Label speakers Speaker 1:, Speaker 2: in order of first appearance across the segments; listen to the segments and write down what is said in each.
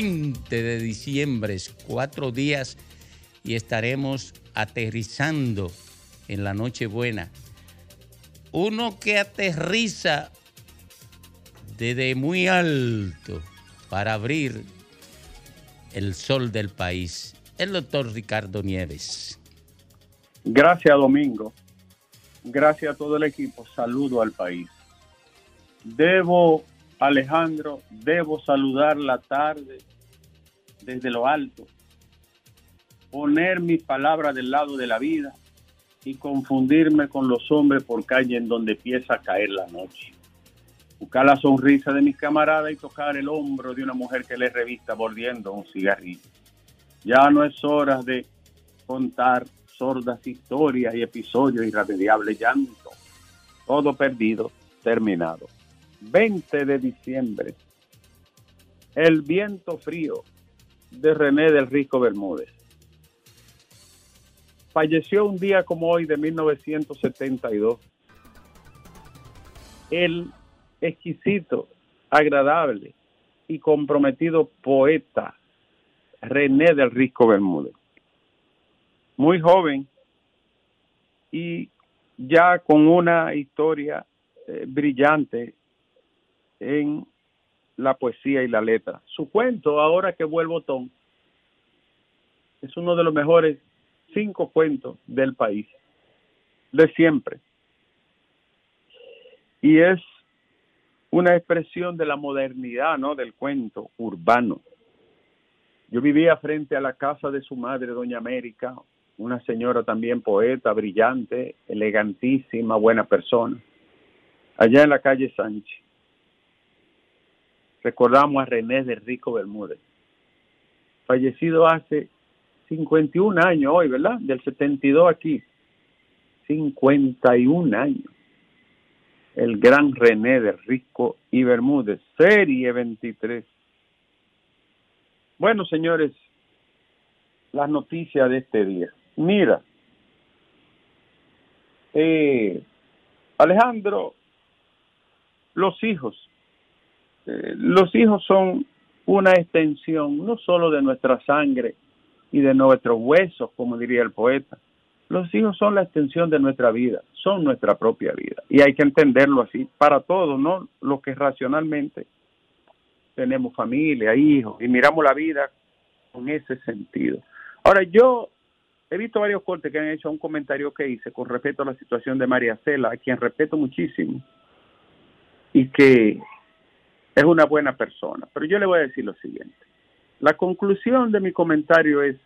Speaker 1: 20 de diciembre, cuatro días y estaremos aterrizando en la Nochebuena. Uno que aterriza desde muy alto para abrir el sol del país, el doctor Ricardo Nieves.
Speaker 2: Gracias, Domingo. Gracias a todo el equipo. Saludo al país. Debo, Alejandro, debo saludar la tarde desde lo alto, poner mis palabras del lado de la vida y confundirme con los hombres por calle en donde empieza a caer la noche. Buscar la sonrisa de mis camaradas y tocar el hombro de una mujer que le revista mordiendo un cigarrillo. Ya no es hora de contar sordas historias y episodios irremediables llanto. Todo perdido, terminado. 20 de diciembre. El viento frío de René del Rico Bermúdez. Falleció un día como hoy de 1972. El exquisito, agradable y comprometido poeta René del Rico Bermúdez. Muy joven y ya con una historia eh, brillante en la poesía y la letra. Su cuento, ahora que vuelvo Tom, es uno de los mejores cinco cuentos del país, de siempre. Y es una expresión de la modernidad, ¿no? Del cuento urbano. Yo vivía frente a la casa de su madre, Doña América, una señora también poeta, brillante, elegantísima, buena persona, allá en la calle Sánchez. Recordamos a René de Rico Bermúdez, fallecido hace 51 años hoy, ¿verdad? Del 72 aquí. 51 años. El gran René de Rico y Bermúdez, serie 23. Bueno, señores, las noticias de este día. Mira, eh, Alejandro, los hijos, eh, los hijos son una extensión no solo de nuestra sangre y de nuestros huesos, como diría el poeta. Los hijos son la extensión de nuestra vida, son nuestra propia vida. Y hay que entenderlo así para todos, no los que racionalmente tenemos familia, hijos, y miramos la vida con ese sentido. Ahora, yo he visto varios cortes que han hecho un comentario que hice con respecto a la situación de María Cela, a quien respeto muchísimo y que es una buena persona. Pero yo le voy a decir lo siguiente. La conclusión de mi comentario es,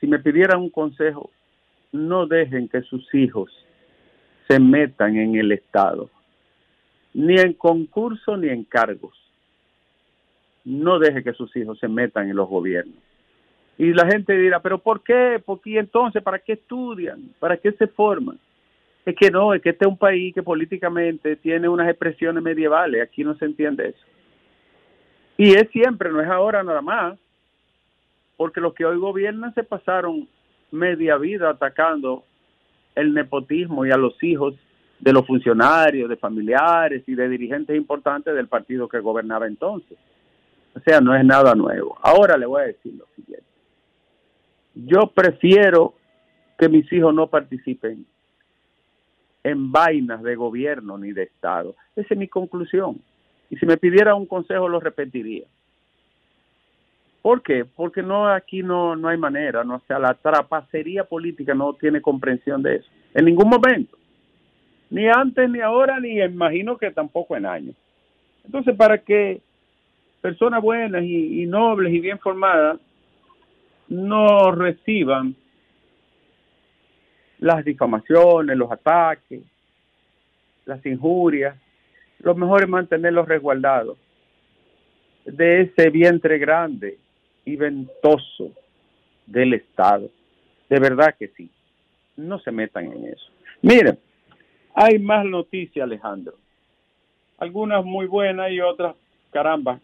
Speaker 2: si me pidieran un consejo, no dejen que sus hijos se metan en el Estado, ni en concurso ni en cargos. No deje que sus hijos se metan en los gobiernos. Y la gente dirá, pero ¿por qué? ¿Por qué entonces? ¿Para qué estudian? ¿Para qué se forman? Es que no, es que este es un país que políticamente tiene unas expresiones medievales, aquí no se entiende eso. Y es siempre, no es ahora nada más, porque los que hoy gobiernan se pasaron media vida atacando el nepotismo y a los hijos de los funcionarios, de familiares y de dirigentes importantes del partido que gobernaba entonces. O sea, no es nada nuevo. Ahora le voy a decir lo siguiente. Yo prefiero que mis hijos no participen en vainas de gobierno ni de Estado. Esa es mi conclusión. Y si me pidiera un consejo lo repetiría. ¿Por qué? Porque no aquí no, no hay manera, no sea, la trapacería política no tiene comprensión de eso. En ningún momento. Ni antes, ni ahora, ni imagino que tampoco en años. Entonces, para que personas buenas y nobles y bien formadas no reciban las difamaciones, los ataques, las injurias. Lo mejor es mantenerlos resguardados de ese vientre grande y ventoso del Estado. De verdad que sí. No se metan en eso. Miren, hay más noticias, Alejandro. Algunas muy buenas y otras, caramba,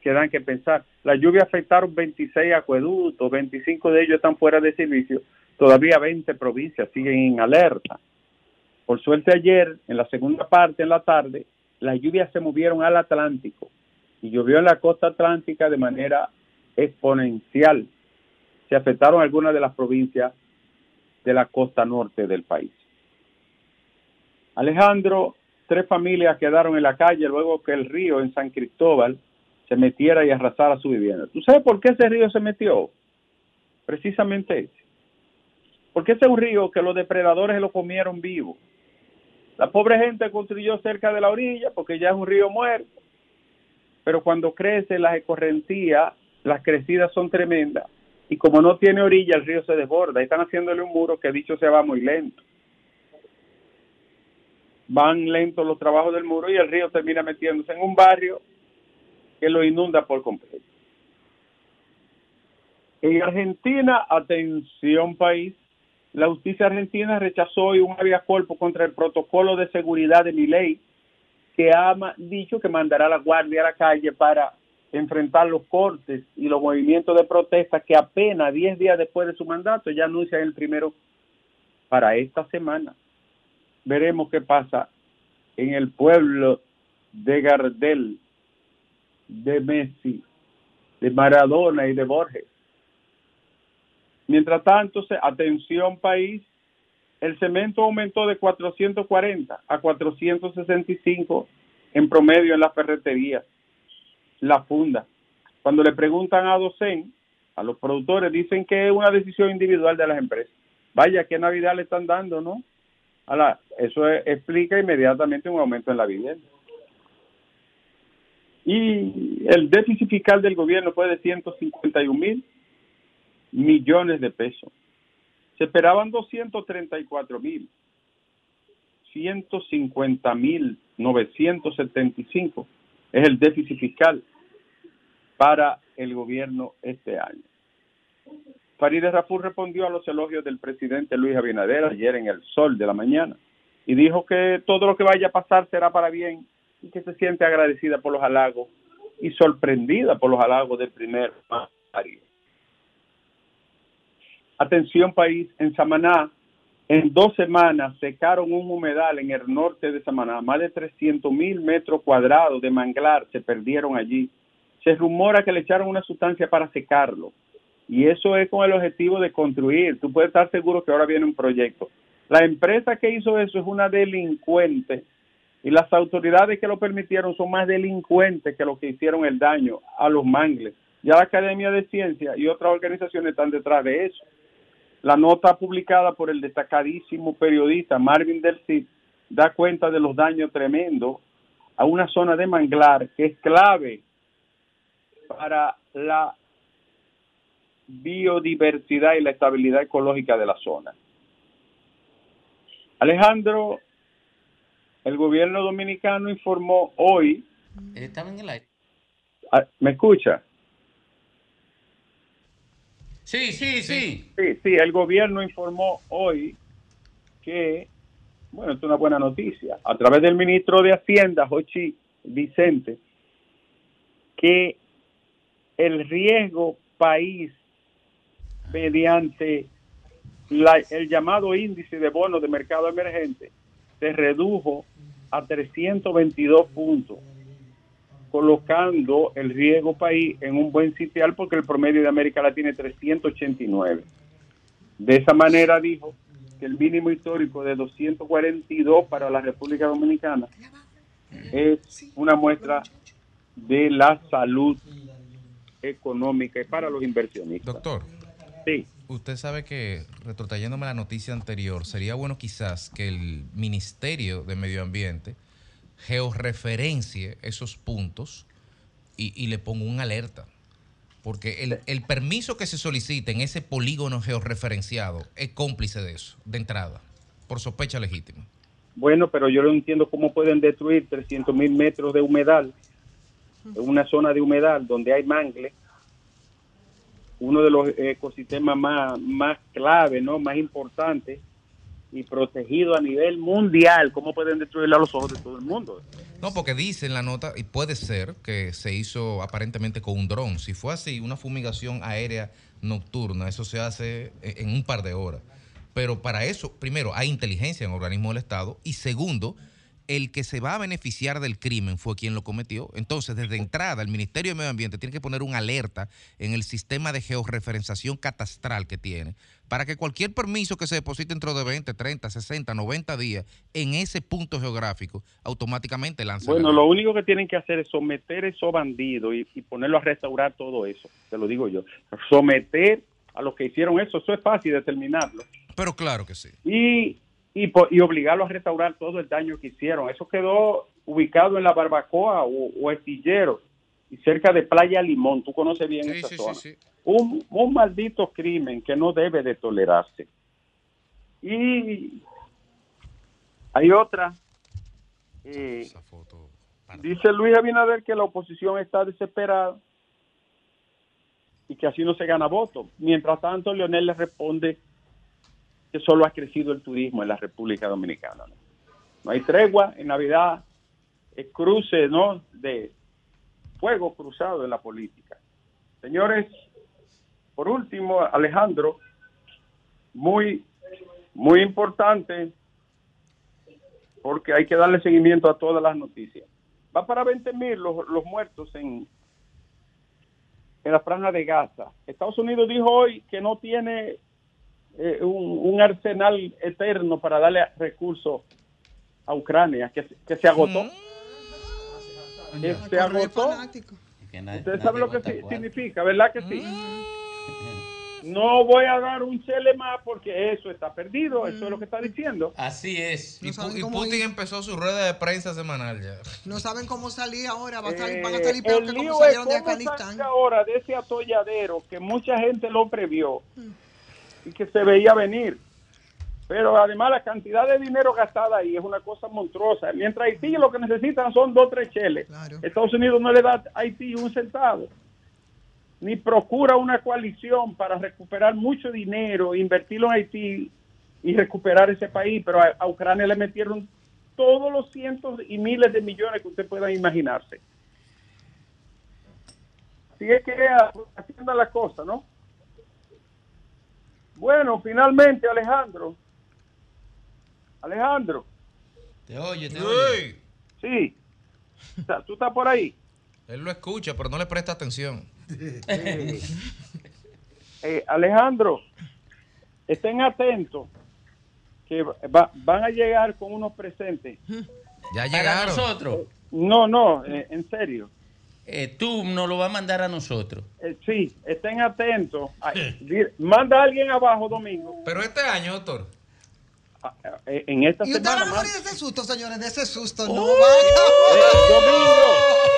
Speaker 2: que dan que pensar. Las lluvias afectaron 26 acueductos, 25 de ellos están fuera de servicio, todavía 20 provincias siguen en alerta. Por suerte ayer, en la segunda parte, en la tarde, las lluvias se movieron al Atlántico y llovió en la costa atlántica de manera exponencial. Se afectaron algunas de las provincias de la costa norte del país. Alejandro, tres familias quedaron en la calle luego que el río en San Cristóbal se metiera y arrasara su vivienda. ¿Tú sabes por qué ese río se metió? Precisamente ese. Porque ese es un río que los depredadores lo comieron vivo. La pobre gente construyó cerca de la orilla porque ya es un río muerto. Pero cuando crece las escorrentías, las crecidas son tremendas. Y como no tiene orilla, el río se desborda. Y están haciéndole un muro que dicho se va muy lento. Van lentos los trabajos del muro y el río termina metiéndose en un barrio que lo inunda por completo. En Argentina, atención país, la justicia argentina rechazó hoy un habeas contra el protocolo de seguridad de mi ley que ha dicho que mandará a la guardia a la calle para enfrentar los cortes y los movimientos de protesta que apenas 10 días después de su mandato ya anuncia el primero para esta semana. Veremos qué pasa en el pueblo de Gardel, de Messi, de Maradona y de Borges. Mientras tanto, atención país, el cemento aumentó de 440 a 465 en promedio en las ferreterías, la funda. Cuando le preguntan a Docen, a los productores, dicen que es una decisión individual de las empresas. Vaya, ¿qué Navidad le están dando, no? eso explica inmediatamente un aumento en la vivienda. Y el déficit fiscal del gobierno fue de 151 mil millones de pesos. Se esperaban 234 mil. 150 mil 975 es el déficit fiscal para el gobierno este año. Farideh Rafur respondió a los elogios del presidente Luis Abinader ayer en el sol de la mañana y dijo que todo lo que vaya a pasar será para bien y que se siente agradecida por los halagos y sorprendida por los halagos del primer mandatario. Atención país, en Samaná, en dos semanas secaron un humedal en el norte de Samaná, más de 300 mil metros cuadrados de manglar se perdieron allí. Se rumora que le echaron una sustancia para secarlo y eso es con el objetivo de construir. Tú puedes estar seguro que ahora viene un proyecto. La empresa que hizo eso es una delincuente y las autoridades que lo permitieron son más delincuentes que los que hicieron el daño a los mangles. Ya la Academia de Ciencias y otras organizaciones están detrás de eso. La nota publicada por el destacadísimo periodista Marvin Del Cid da cuenta de los daños tremendos a una zona de manglar que es clave para la biodiversidad y la estabilidad ecológica de la zona. Alejandro, el gobierno dominicano informó hoy.
Speaker 1: Estaba en el aire.
Speaker 2: Ah, ¿Me escucha?
Speaker 1: Sí, sí, sí.
Speaker 2: Sí, sí, el gobierno informó hoy que, bueno, es una buena noticia, a través del ministro de Hacienda, Jochi Vicente, que el riesgo país mediante el llamado índice de bonos de mercado emergente se redujo a 322 puntos colocando el riesgo país en un buen sitial porque el promedio de América Latina es 389. De esa manera dijo que el mínimo histórico de 242 para la República Dominicana es una muestra de la salud económica y para los inversionistas.
Speaker 3: Doctor.
Speaker 2: Sí.
Speaker 3: Usted sabe que, retrotrayéndome la noticia anterior, sería bueno quizás que el Ministerio de Medio Ambiente georreferencie esos puntos y, le pongo un alerta. Porque el, el, permiso que se solicite en ese polígono georreferenciado es cómplice de eso, de entrada, por sospecha legítima.
Speaker 2: Bueno, pero yo no entiendo cómo pueden destruir 300 mil metros de humedal, en una zona de humedal donde hay mangle, uno de los ecosistemas más, más clave, ¿no? más importantes y protegido a nivel mundial. ¿Cómo pueden destruirlo a los ojos de todo el mundo?
Speaker 3: No, porque dice en la nota, y puede ser que se hizo aparentemente con un dron. Si fue así, una fumigación aérea nocturna, eso se hace en un par de horas. Pero para eso, primero, hay inteligencia en organismos del Estado y segundo, el que se va a beneficiar del crimen fue quien lo cometió. Entonces, desde entrada, el Ministerio de Medio Ambiente tiene que poner una alerta en el sistema de georreferenciación catastral que tiene para que cualquier permiso que se deposite dentro de 20, 30, 60, 90 días en ese punto geográfico, automáticamente lance.
Speaker 2: Bueno, lo único que tienen que hacer es someter esos bandidos y, y ponerlo a restaurar todo eso, te lo digo yo. Someter a los que hicieron eso, eso es fácil determinarlo.
Speaker 3: Pero claro que sí.
Speaker 2: Y y, y obligarlo a restaurar todo el daño que hicieron. Eso quedó ubicado en la Barbacoa o, o Estillero, y cerca de Playa Limón. Tú conoces bien
Speaker 3: Sí,
Speaker 2: esa
Speaker 3: sí,
Speaker 2: zona.
Speaker 3: sí, sí.
Speaker 2: Un, un maldito crimen que no debe de tolerarse. Y hay otra. eh,
Speaker 3: Esa foto.
Speaker 2: Dice Luis Abinader que la oposición está desesperada y que así no se gana votos. Mientras tanto, Leonel le responde que solo ha crecido el turismo en la República Dominicana. No, hay tregua en Navidad, es cruce ¿no? de fuego cruzado en la política. Señores, por último, Alejandro, muy, muy importante, porque hay que darle seguimiento a todas las noticias. Va para 20 mil los, los muertos en, en la franja de Gaza. Estados Unidos dijo hoy que no tiene eh, un, un arsenal eterno para darle recursos a Ucrania, que, se- que se agotó. Que se agotó.
Speaker 1: Que
Speaker 2: Usted sabe lo que significa, ¿verdad que sí? No voy a dar un chele más porque eso está perdido, eso es lo que está diciendo.
Speaker 1: Así es.
Speaker 3: Y,
Speaker 4: No
Speaker 3: Putin
Speaker 4: ir.
Speaker 3: empezó su rueda de prensa semanal ya.
Speaker 4: No saben cómo salir ahora, va a salir-
Speaker 2: Eh,
Speaker 4: van a salir peor
Speaker 2: el
Speaker 4: que
Speaker 2: lío
Speaker 4: como
Speaker 2: es
Speaker 4: salieron de
Speaker 2: cómo
Speaker 4: Afganistán.
Speaker 2: ahora de ese atolladero que mucha gente lo previó que se veía venir. Pero además la cantidad de dinero gastada ahí es una cosa monstruosa. Mientras Haití lo que necesitan son dos tres cheles.
Speaker 4: Claro.
Speaker 2: Estados Unidos no le da a Haití un centavo. Ni procura una coalición para recuperar mucho dinero, invertirlo en Haití y recuperar ese país. Pero a, a Ucrania le metieron todos los cientos y miles de millones que usted pueda imaginarse. Así es que haciendo la cosa, ¿no? Bueno, finalmente, Alejandro. Alejandro,
Speaker 1: Te oye, te oye.
Speaker 2: Sí. O sea, ¿Tú estás por ahí?
Speaker 3: Él lo escucha, pero no le presta atención.
Speaker 2: Eh, Alejandro, estén atentos que va- van a llegar con unos presentes.
Speaker 3: Ya
Speaker 1: Para
Speaker 3: llegaron.
Speaker 1: nosotros.
Speaker 2: No, no, eh, en serio.
Speaker 1: Eh, tú nos lo vas a mandar a nosotros.
Speaker 2: Eh, sí, estén atentos. Ay, manda a alguien abajo, Domingo.
Speaker 3: Pero este año, doctor.
Speaker 2: Ah, eh, En esta
Speaker 4: Y
Speaker 2: semana.
Speaker 4: van a morir de ese susto, señores, de ese susto. No
Speaker 1: Oh.
Speaker 4: van
Speaker 2: Eh, Domingo.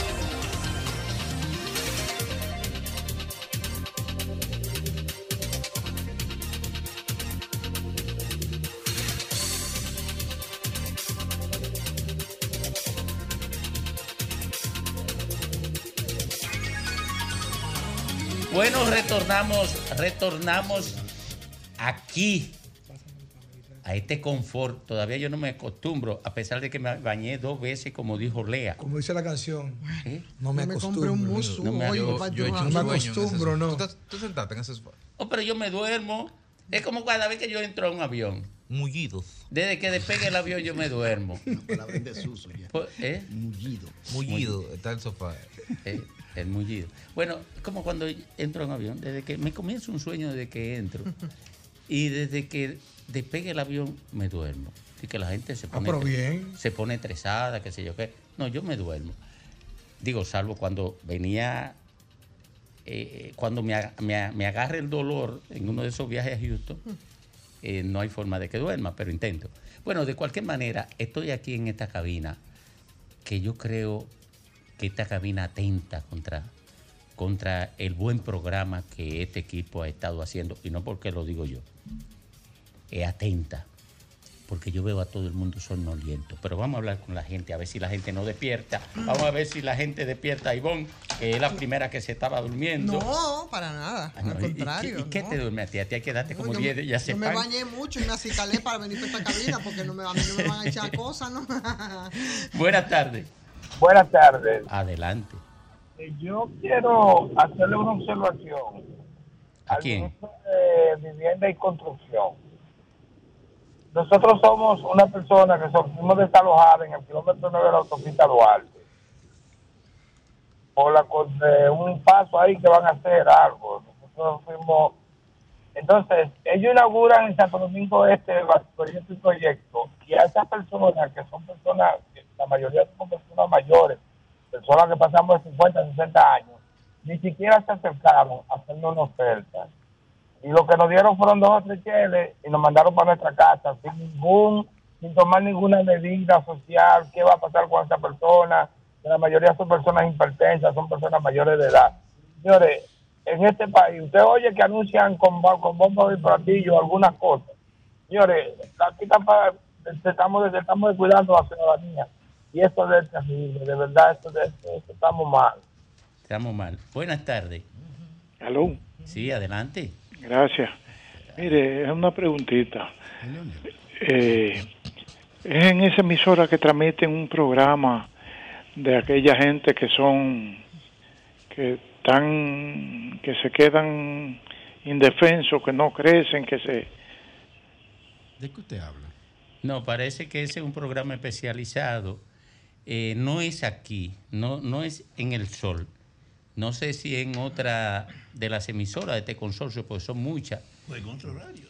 Speaker 1: Bueno, retornamos, retornamos aquí a este confort. Todavía yo no me acostumbro, a pesar de que me bañé dos veces, como dijo Lea.
Speaker 5: Como dice la canción,
Speaker 1: ¿Eh?
Speaker 5: no me
Speaker 4: compré
Speaker 5: acostumbro.
Speaker 4: un
Speaker 1: No me- yo-
Speaker 3: he
Speaker 5: No me acostumbro, no.
Speaker 3: ¿Tú, te- tú sentaste en ese sofá?
Speaker 1: Oh, pero yo me duermo. Es como cada vez que yo entro a un avión.
Speaker 3: Mullidos.
Speaker 1: Desde que despegue el avión yo me duermo.
Speaker 6: palabra en desuso ya.
Speaker 1: Pues, ¿eh?
Speaker 6: Mullido.
Speaker 3: Mullido está el sofá.
Speaker 1: Eh, el mullido. Bueno, como cuando entro un avión, desde que me comienzo un sueño desde que entro y desde que despegue el avión me duermo. Y que la gente se
Speaker 5: Ah,
Speaker 1: pone,
Speaker 5: pero bien.
Speaker 1: se pone estresada, qué sé yo qué. No, yo me duermo. Digo, salvo cuando venía, eh, cuando me, me, me agarre el dolor en uno de esos viajes a Houston, eh, no hay forma de que duerma, pero intento. Bueno, de cualquier manera, estoy aquí en esta cabina, que yo creo que esta cabina atenta contra, contra el buen programa que este equipo ha estado haciendo, y no porque lo digo yo, es atenta, porque yo veo a todo el mundo somnoliento. Pero vamos a hablar con la gente, a ver si la gente no despierta. Vamos a ver si la gente despierta a Ivonne, que es la primera que se estaba durmiendo.
Speaker 4: No, para nada.
Speaker 1: Ah, no,
Speaker 4: Al
Speaker 1: ¿y- y-
Speaker 4: contrario.
Speaker 1: ¿Y, qué
Speaker 4: no.
Speaker 1: te duerme a ti? A ti hay que darte
Speaker 4: No,
Speaker 1: como
Speaker 4: yo
Speaker 1: 10
Speaker 4: me-
Speaker 1: de ya se
Speaker 4: Yo me bañé mucho y me acicalé para venir para esta cabina porque no me, a mí no me van a echar cosas, ¿no?
Speaker 1: Buenas tardes.
Speaker 5: Buenas tardes.
Speaker 1: Adelante.
Speaker 5: Eh, Yo quiero hacerle una observación
Speaker 1: ¿A
Speaker 5: al
Speaker 1: quién?
Speaker 5: de Vivienda y Construcción. Nosotros somos una persona que somos desalojadas en el kilómetro 9 de la autopista Duarte. Por la, co- de un paso ahí que van a hacer algo. Nosotros fuimos. Entonces, ellos inauguran en Santo Domingo este proyecto y proyecto. Y a esas personas, que son personas, la mayoría son personas mayores, personas que pasamos de 50, 60 años, ni siquiera se acercaron a hacernos una oferta. Y lo que nos dieron fueron dos o tres cheles y nos mandaron para nuestra casa sin ningún, sin tomar ninguna medida social, qué va a pasar con esa persona. La mayoría son personas hipertensas, son personas mayores de edad. Señores, en este país, usted oye que anuncian con, con bombos y platillos algunas cosas. Señores, aquí está para- estamos, estamos descuidando a la ciudadanía. Y esto es terrible, de verdad, esto, esto- esto estamos mal.
Speaker 1: Estamos mal. Buenas tardes.
Speaker 6: Aló,
Speaker 1: Sí, adelante.
Speaker 6: gracias. Mire, es una preguntita. Eh, es en esa emisora que transmiten un programa de aquella gente que son, que están, que se quedan indefensos, que no crecen, que se...
Speaker 7: ¿De qué usted habla?
Speaker 1: No, parece que ese es un programa especializado. Eh, no es aquí, no, no es en el sol. No sé si en otra de las emisoras de este consorcio, pues son muchas.
Speaker 7: Pues en otro horario.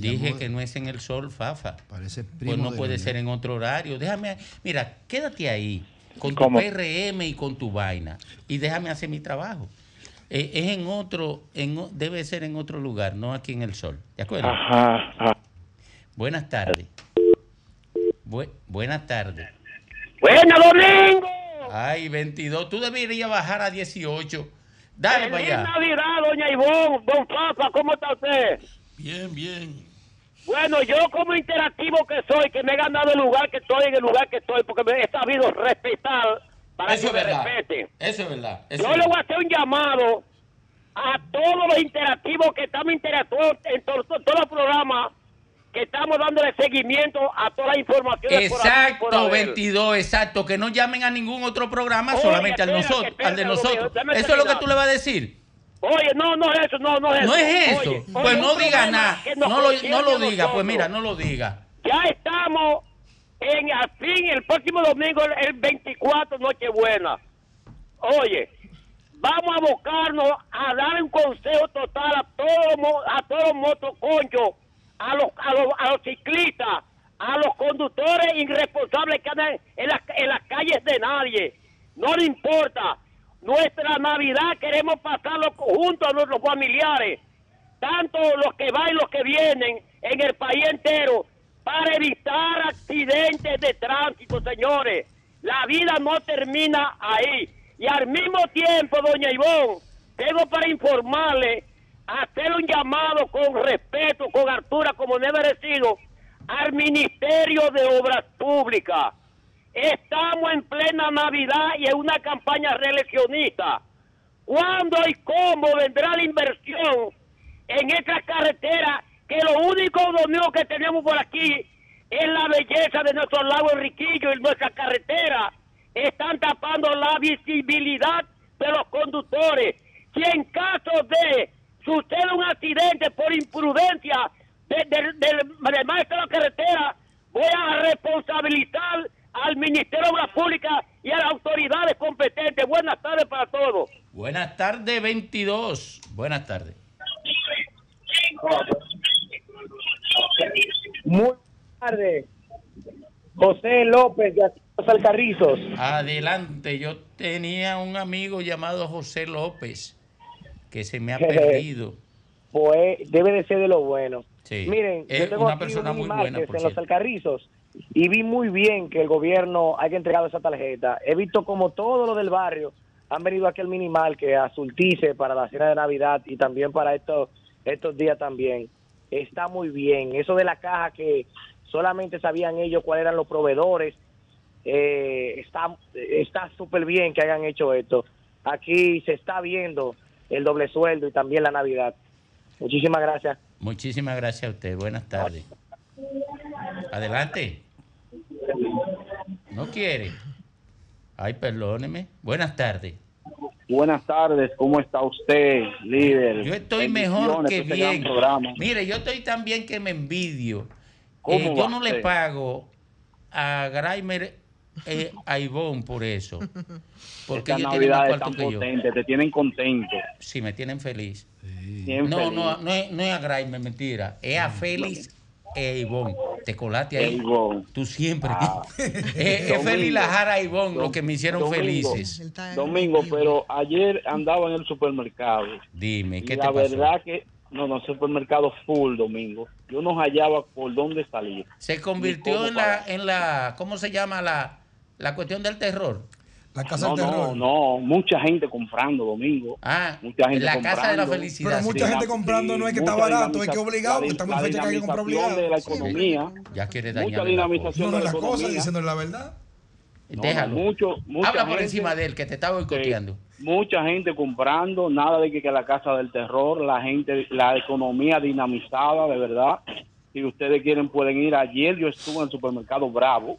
Speaker 1: Dije que no es en el sol, Fafa.
Speaker 7: Parece
Speaker 1: Pues
Speaker 7: primo
Speaker 1: no
Speaker 7: de
Speaker 1: puede ser en otro horario. Déjame, mira, quédate ahí con tu. PRM y con tu vaina y déjame hacer mi trabajo. Eh, es en otro, en, debe ser en otro lugar, no aquí en el sol. ¿De acuerdo?
Speaker 6: Ajá, ajá.
Speaker 1: Buenas tardes. Bu- buenas tardes.
Speaker 8: ¡Buena, Domingo!
Speaker 1: Ay, 22. Tú deberías bajar a 18. Dale para
Speaker 8: ¡Feliz
Speaker 1: allá.
Speaker 8: Navidad, doña Ivonne! Don Papa, ¿cómo está usted?
Speaker 7: Bien, bien.
Speaker 8: Bueno, yo como interactivo que soy, que me he ganado el lugar que estoy en el lugar que estoy, porque me he sabido respetar para
Speaker 1: Eso
Speaker 8: que
Speaker 1: es
Speaker 8: me
Speaker 1: verdad.
Speaker 8: respeten.
Speaker 1: Eso es verdad. Eso
Speaker 8: Yo
Speaker 1: es
Speaker 8: le voy a hacer un llamado a todos los interactivos que estamos interactuando en to- to- todos los programas, que estamos dándole seguimiento a todas las informaciones. por haber y por
Speaker 1: Exacto,
Speaker 8: haber.
Speaker 1: 22, exacto. Que no llamen a ningún otro programa,
Speaker 8: Oye,
Speaker 1: solamente al, nosotros, al de nosotros. Eso es lo que tú le vas a decir.
Speaker 8: Oye, no, no es eso, no, no es eso.
Speaker 1: No es eso.
Speaker 8: Oye,
Speaker 1: pues
Speaker 8: oye,
Speaker 1: no diga nada. No lo, no lo diga. Pues mira, no lo diga.
Speaker 8: Ya estamos en al fin, el próximo domingo, el- el 24, Nochebuena. Oye, vamos a abocarnos a dar un consejo total a todos a todos los motoconchos, a los, a los, a los ciclistas, a los conductores irresponsables que andan en las, en las calles de nadie. No le importa. Nuestra Navidad queremos pasarlo junto a nuestros familiares tanto los que van y los que vienen en el país entero, para evitar accidentes de tránsito, señores. La vida no termina ahí. Y al mismo tiempo, doña Ivonne, tengo para informarle, hacer un llamado con respeto, con altura, como debe merecido, al Ministerio de Obras Públicas. Estamos en plena Navidad y en una campaña reeleccionista. ¿Cuándo y cómo vendrá la inversión en esta carretera que lo único domingo que tenemos por aquí es la belleza de nuestro lago Enriquillo y nuestra carretera? Están tapando la visibilidad de los conductores. Si en caso de sucede un accidente por imprudencia de- de- del del maestro de la carretera, voy a responsabilizar al Ministerio de Obras Públicas y a las autoridades competentes. Buenas tardes para todos.
Speaker 1: Buenas tardes, 22. Buenas tardes.
Speaker 9: Muy tarde. José López de Los Alcarrizos.
Speaker 1: Adelante, yo tenía un amigo llamado José López que se me ha perdido.
Speaker 9: pues debe de ser de lo bueno.
Speaker 1: Sí.
Speaker 9: Miren,
Speaker 1: Es
Speaker 9: yo tengo
Speaker 1: una
Speaker 9: aquí
Speaker 1: persona
Speaker 9: un
Speaker 1: muy buena, por
Speaker 9: en los
Speaker 1: cierto.
Speaker 9: Alcarrizos y vi muy bien que el gobierno haya entregado esa tarjeta. He visto como todo lo del barrio han venido aquí al minimal que a surtirse para la cena de Navidad y también para estos estos días también. Está muy bien. Eso de la caja que solamente sabían ellos cuáles eran los proveedores, eh, está está súper bien que hayan hecho esto. Aquí se está viendo el doble sueldo y también la Navidad. Muchísimas gracias.
Speaker 1: Muchísimas gracias a usted. Buenas tardes. Adelante. ¿No quiere? Ay, perdóneme. Buenas tardes.
Speaker 10: Buenas tardes, ¿cómo está usted, líder?
Speaker 1: Yo estoy mejor que
Speaker 10: este
Speaker 1: bien. Mire, yo estoy tan bien que me envidio.
Speaker 10: ¿Cómo
Speaker 1: Eh, yo no le pago a Graimer eh, a Ivonne por eso. Porque
Speaker 10: Estas
Speaker 1: ellos tienen más cuarto que yo.
Speaker 10: potentes, te tienen contento.
Speaker 1: Sí, me tienen feliz. No, no, no es, no es a Graimer, mentira. Es a Félix e Ivonne. Te colaste ahí.
Speaker 10: Ivonne.
Speaker 1: Tú siempre.
Speaker 10: Ah.
Speaker 1: es. Félix Lajara e Ivonne lo que me hicieron
Speaker 10: Domingo.
Speaker 1: felices.
Speaker 10: Domingo, pero ayer andaba en el supermercado.
Speaker 1: Dime, ¿qué te
Speaker 10: la
Speaker 1: pasó?
Speaker 10: verdad que, no, no, supermercado full, Domingo. Yo no hallaba por dónde salir.
Speaker 1: Se convirtió en la, en la, ¿cómo se llama la, la cuestión del terror?
Speaker 11: La
Speaker 10: no, no, no, mucha gente comprando, Domingo.
Speaker 1: Ah,
Speaker 10: mucha gente
Speaker 1: la
Speaker 10: comprando.
Speaker 1: casa de la felicidad.
Speaker 11: Pero mucha
Speaker 10: Sí,
Speaker 11: gente
Speaker 10: sí,
Speaker 11: comprando no es que está
Speaker 10: mucha
Speaker 11: barato, es que obligado, porque estamos en fecha que hay que comprar
Speaker 10: dinamización
Speaker 11: obligado.
Speaker 10: de la economía.
Speaker 1: Ya quiere
Speaker 10: Mucha
Speaker 1: dañar
Speaker 10: dinamización
Speaker 11: No, no,
Speaker 10: de la
Speaker 11: la cosa, diciéndole la verdad.
Speaker 10: No,
Speaker 1: Déjalo.
Speaker 10: mucho, mucha
Speaker 1: Habla por
Speaker 10: gente-
Speaker 1: encima de él, que te está boicoteando.
Speaker 10: mucha gente comprando, nada de que, que la casa del terror, la gente, la economía dinamizada, de verdad. Si ustedes quieren pueden ir. Ayer yo estuve en el supermercado Bravo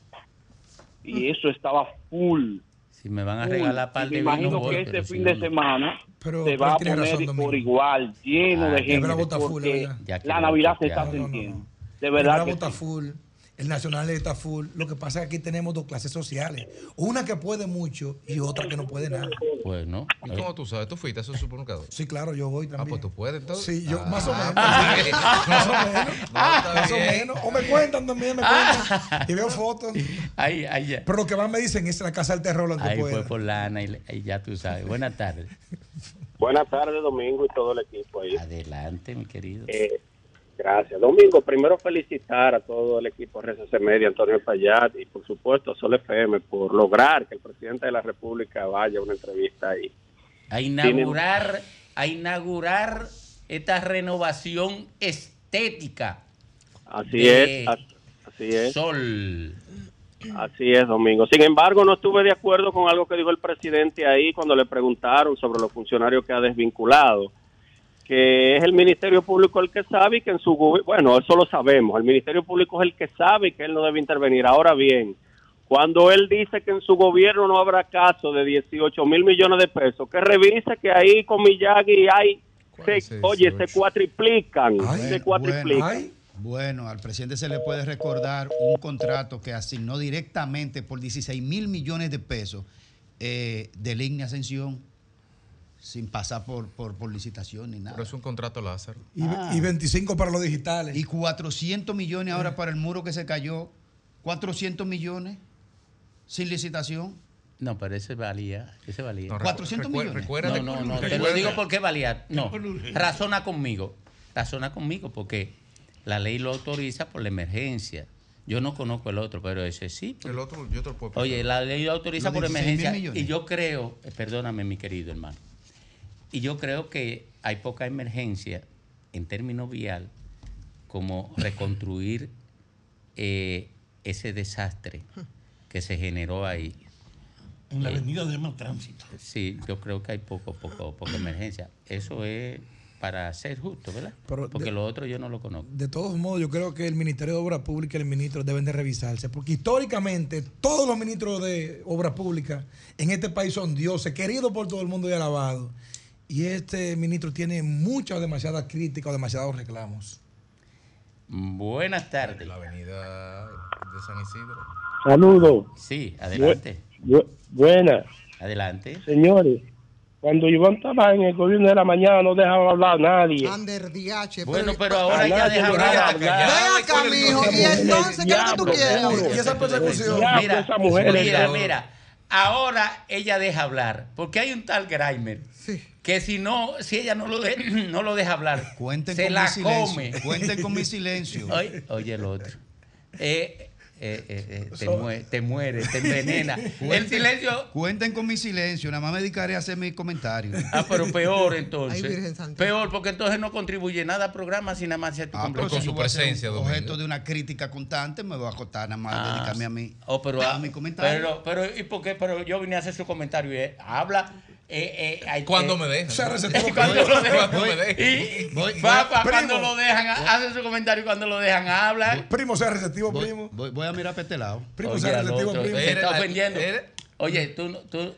Speaker 10: y eso estaba full.
Speaker 1: Si me van a
Speaker 10: full.
Speaker 1: regalar par de
Speaker 10: me
Speaker 1: vino,
Speaker 10: imagino
Speaker 1: voy,
Speaker 10: que este
Speaker 1: si
Speaker 10: fin
Speaker 1: no,
Speaker 10: de
Speaker 1: no.
Speaker 10: semana
Speaker 11: Pero-
Speaker 10: se va a poner
Speaker 11: razón, Domingo.
Speaker 10: por igual, lleno
Speaker 1: Ah,
Speaker 10: de gente.
Speaker 11: Full,
Speaker 10: porque.
Speaker 1: Ya
Speaker 10: la Navidad se está
Speaker 1: No, no,
Speaker 10: sintiendo. De verdad que
Speaker 11: está
Speaker 10: sí.
Speaker 11: full, el Nacional está full. Lo que pasa es que aquí tenemos dos clases sociales. Una que puede mucho y otra que no puede nada.
Speaker 1: Pues no.
Speaker 3: ¿Y cómo tú sabes? ¿Tú fuiste a esos supermercados?
Speaker 11: Sí, claro, yo voy
Speaker 3: Ah,
Speaker 11: también.
Speaker 3: pues tú puedes entonces.
Speaker 11: Sí, yo
Speaker 3: Ah,
Speaker 11: más o menos.
Speaker 3: pues sí.
Speaker 11: más o menos.
Speaker 3: No,
Speaker 11: más o menos. O me cuentan también, me cuentan. Y veo fotos.
Speaker 1: Ahí, ahí ya.
Speaker 11: Pero lo que más me dicen es la casa del terror, lo que
Speaker 1: Ahí
Speaker 11: puede.
Speaker 1: fue por lana y, le- y ya tú sabes. Buenas tardes.
Speaker 12: Buenas tardes, Domingo, y todo el equipo ahí.
Speaker 1: Adelante, mi querido.
Speaker 12: Eh, gracias. Domingo, primero felicitar a todo el equipo RCC Media, Antonio Payat y por supuesto a Sol FM por lograr que el presidente de la República vaya a una entrevista ahí.
Speaker 1: A inaugurar, a inaugurar esta renovación estética.
Speaker 12: Así es, as- así es.
Speaker 1: Sol.
Speaker 12: Así es, Domingo. Sin embargo, no estuve de acuerdo con algo que dijo el presidente ahí cuando le preguntaron sobre los funcionarios que ha desvinculado, que es el Ministerio Público el que sabe y que en su bueno, eso lo sabemos, el Ministerio Público es el que sabe y que él no debe intervenir. Ahora bien, cuando él dice que en su gobierno no habrá caso de 18 mil millones de pesos, que revise que ahí con Miyagi hay, se- oye, se cuatriplican, se cuatriplican.
Speaker 13: Bueno, al presidente se le puede recordar un contrato que asignó directamente por 16 mil millones de pesos eh, de línea Ascensión sin pasar por, por, por licitación ni nada.
Speaker 3: Pero es un contrato Lázaro.
Speaker 11: Y,
Speaker 13: Ah.
Speaker 11: y 25 para los digitales.
Speaker 13: Y 400 millones ahora para el muro que se cayó. 400 millones sin licitación.
Speaker 1: No, pero ese valía, ese valía.
Speaker 13: No, recu- 400 millones.
Speaker 3: recuérdate-
Speaker 1: no, no, no, te lo digo porque valía. No, razona conmigo. Razona conmigo porque la ley lo autoriza por la emergencia. Yo no conozco el otro, pero ese sí.
Speaker 3: El otro, yo te lo puedo
Speaker 1: Oye, la ley lo autoriza por
Speaker 13: 16 mil
Speaker 1: emergencia. Y yo creo, eh, perdóname mi querido hermano, y yo creo que hay poca emergencia en términos vial como reconstruir eh, ese desastre que se generó ahí.
Speaker 7: En la
Speaker 1: Eh,
Speaker 7: avenida de más tránsito.
Speaker 1: Sí, yo creo que hay poco, poco, poca emergencia. Eso es para ser justo, ¿verdad?
Speaker 11: Pero
Speaker 1: Porque
Speaker 11: de-
Speaker 1: lo otro yo no lo conozco.
Speaker 11: De todos modos, yo creo que el Ministerio de Obras Públicas y el ministro deben de revisarse, porque históricamente todos los ministros de Obras Públicas en este país son dioses, queridos por todo el mundo y alabados. Y este ministro tiene muchas o demasiadas críticas o demasiados reclamos.
Speaker 1: Buenas tardes.
Speaker 3: La avenida de San Isidro.
Speaker 9: Saludos.
Speaker 1: Sí, adelante.
Speaker 9: Bu- buena.
Speaker 1: Adelante.
Speaker 9: Señores, cuando Iván estaba en el gobierno de la mañana no dejaba hablar a nadie.
Speaker 4: Ander DH.
Speaker 1: Bueno, pero ahora ya deja hablar.
Speaker 4: Ven acá, mijo. Y entonces, ¿qué es lo que tú quieres?
Speaker 11: Y esa persecución.
Speaker 1: Mira,
Speaker 9: esa mujer es
Speaker 1: mira, mira. Ahora ella deja hablar, porque hay un tal Grimer que si no, si ella no lo, de- no lo deja hablar,
Speaker 13: Cuenten
Speaker 1: se
Speaker 13: con
Speaker 1: la
Speaker 13: mi silencio.
Speaker 1: come.
Speaker 13: Cuenten con mi silencio.
Speaker 1: Oye, oye el otro. Eh, eh, eh, eh, te, muere, te envenena. El silencio.
Speaker 13: Cuenten con mi silencio, nada más me dedicaré a hacer mis comentarios.
Speaker 1: Ah, pero peor entonces. Peor, porque entonces no contribuye nada al programa sin nada más ser tu
Speaker 13: Ah, pero
Speaker 1: complejo.
Speaker 13: si yo voy a ser un Objeto de una crítica constante, me voy a acostar nada más a
Speaker 1: Ah,
Speaker 13: dedicarme a mí.
Speaker 1: Oh, pero,
Speaker 13: a mi comentario.
Speaker 1: Pero, pero, ¿y por qué? Pero yo vine a hacer su comentario y eh, habla. Eh, eh,
Speaker 3: Cuando
Speaker 1: eh,
Speaker 3: me dejan.
Speaker 1: receptivo. cuando
Speaker 3: Voy-
Speaker 1: lo dejan.
Speaker 3: cuando.
Speaker 1: Y,
Speaker 3: Voy-
Speaker 1: papá, cuando lo dejan, hace su comentario cuando lo dejan, habla.
Speaker 11: Primo, sea receptivo, primo.
Speaker 13: Voy, voy a mirar para este lado.
Speaker 11: Primo,
Speaker 1: Oye,
Speaker 11: sea receptivo, primo.
Speaker 1: Se está ofendiendo. Oye, tú, tú,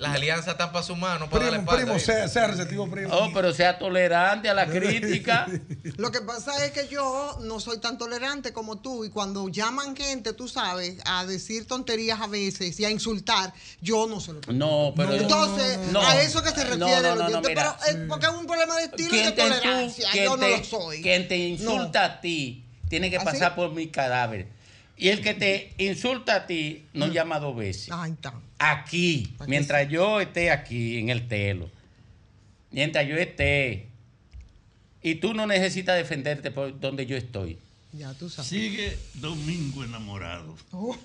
Speaker 3: Las alianzas están para su mano, para darle
Speaker 11: Primo,
Speaker 3: espalda.
Speaker 11: primo,
Speaker 3: ¿eh?
Speaker 11: sea, sea receptivo, primo.
Speaker 1: Oh, pero sea tolerante a la crítica.
Speaker 4: Lo que pasa es que yo no soy tan tolerante como tú y cuando llaman gente, tú sabes, a decir tonterías a veces y a insultar, yo no se lo
Speaker 1: No, pero.
Speaker 4: Entonces,
Speaker 1: no.
Speaker 4: a eso que se refiere
Speaker 1: no,
Speaker 4: el
Speaker 1: no, no,
Speaker 4: oyente,
Speaker 1: mira.
Speaker 4: pero es porque es un problema de estilo y de tolerancia,
Speaker 1: quien
Speaker 4: yo no lo soy.
Speaker 1: quien te insulta a ti tiene que
Speaker 4: ¿Ah,
Speaker 1: pasar por mi cadáver. Y el que te insulta a ti no
Speaker 4: Mm.
Speaker 1: llama dos veces.
Speaker 4: Ay, está.
Speaker 1: Aquí, mientras yo esté aquí en el telo, mientras yo esté, y tú no necesitas defenderte por donde yo estoy.
Speaker 4: Ya tú sabes.
Speaker 7: Sigue Domingo enamorado.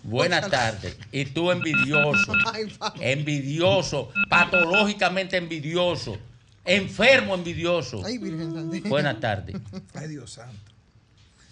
Speaker 1: Buenas tardes. Y tú envidioso, envidioso, patológicamente envidioso, enfermo envidioso.
Speaker 4: Ay, Virgen Santísima.
Speaker 1: Buenas tardes.
Speaker 11: Ay, Dios santo.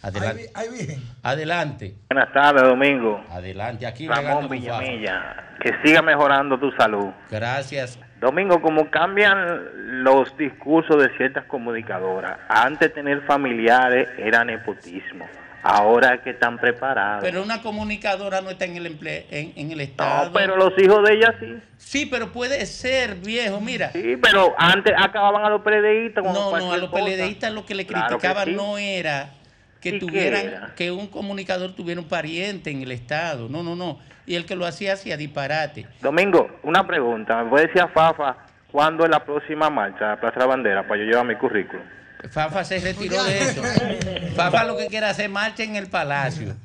Speaker 1: Adelante.
Speaker 11: Ay, virgen.
Speaker 1: Adelante.
Speaker 14: Buenas tardes, Domingo.
Speaker 1: Adelante, aquí
Speaker 14: Ramón. Villamilla. Que siga mejorando tu salud.
Speaker 1: Gracias.
Speaker 14: Domingo, como cambian los discursos de ciertas comunicadoras, antes tener familiares era nepotismo, ahora que están preparados.
Speaker 1: Pero una comunicadora no está en el emple- en, en el estado.
Speaker 14: no, pero los hijos de ella sí.
Speaker 1: Sí, pero puede ser, viejo, mira.
Speaker 14: Sí, pero antes acababan a los peledeístas.
Speaker 1: No, no, a los peledeístas lo que le
Speaker 14: Claro que
Speaker 1: criticaban
Speaker 14: sí.
Speaker 1: no era que
Speaker 14: ¿Y qué
Speaker 1: tuvieran,
Speaker 14: era?
Speaker 1: que un comunicador tuviera un pariente en el estado. No, no, no. Y el que lo hacía hacía disparate.
Speaker 14: Domingo, una pregunta. ¿Me puede decir a Fafa cuándo es la próxima marcha a la Plaza de la Bandera para yo llevar mi currículum?
Speaker 1: Fafa se retiró de eso. Fafa lo que quiere hacer marcha en el palacio.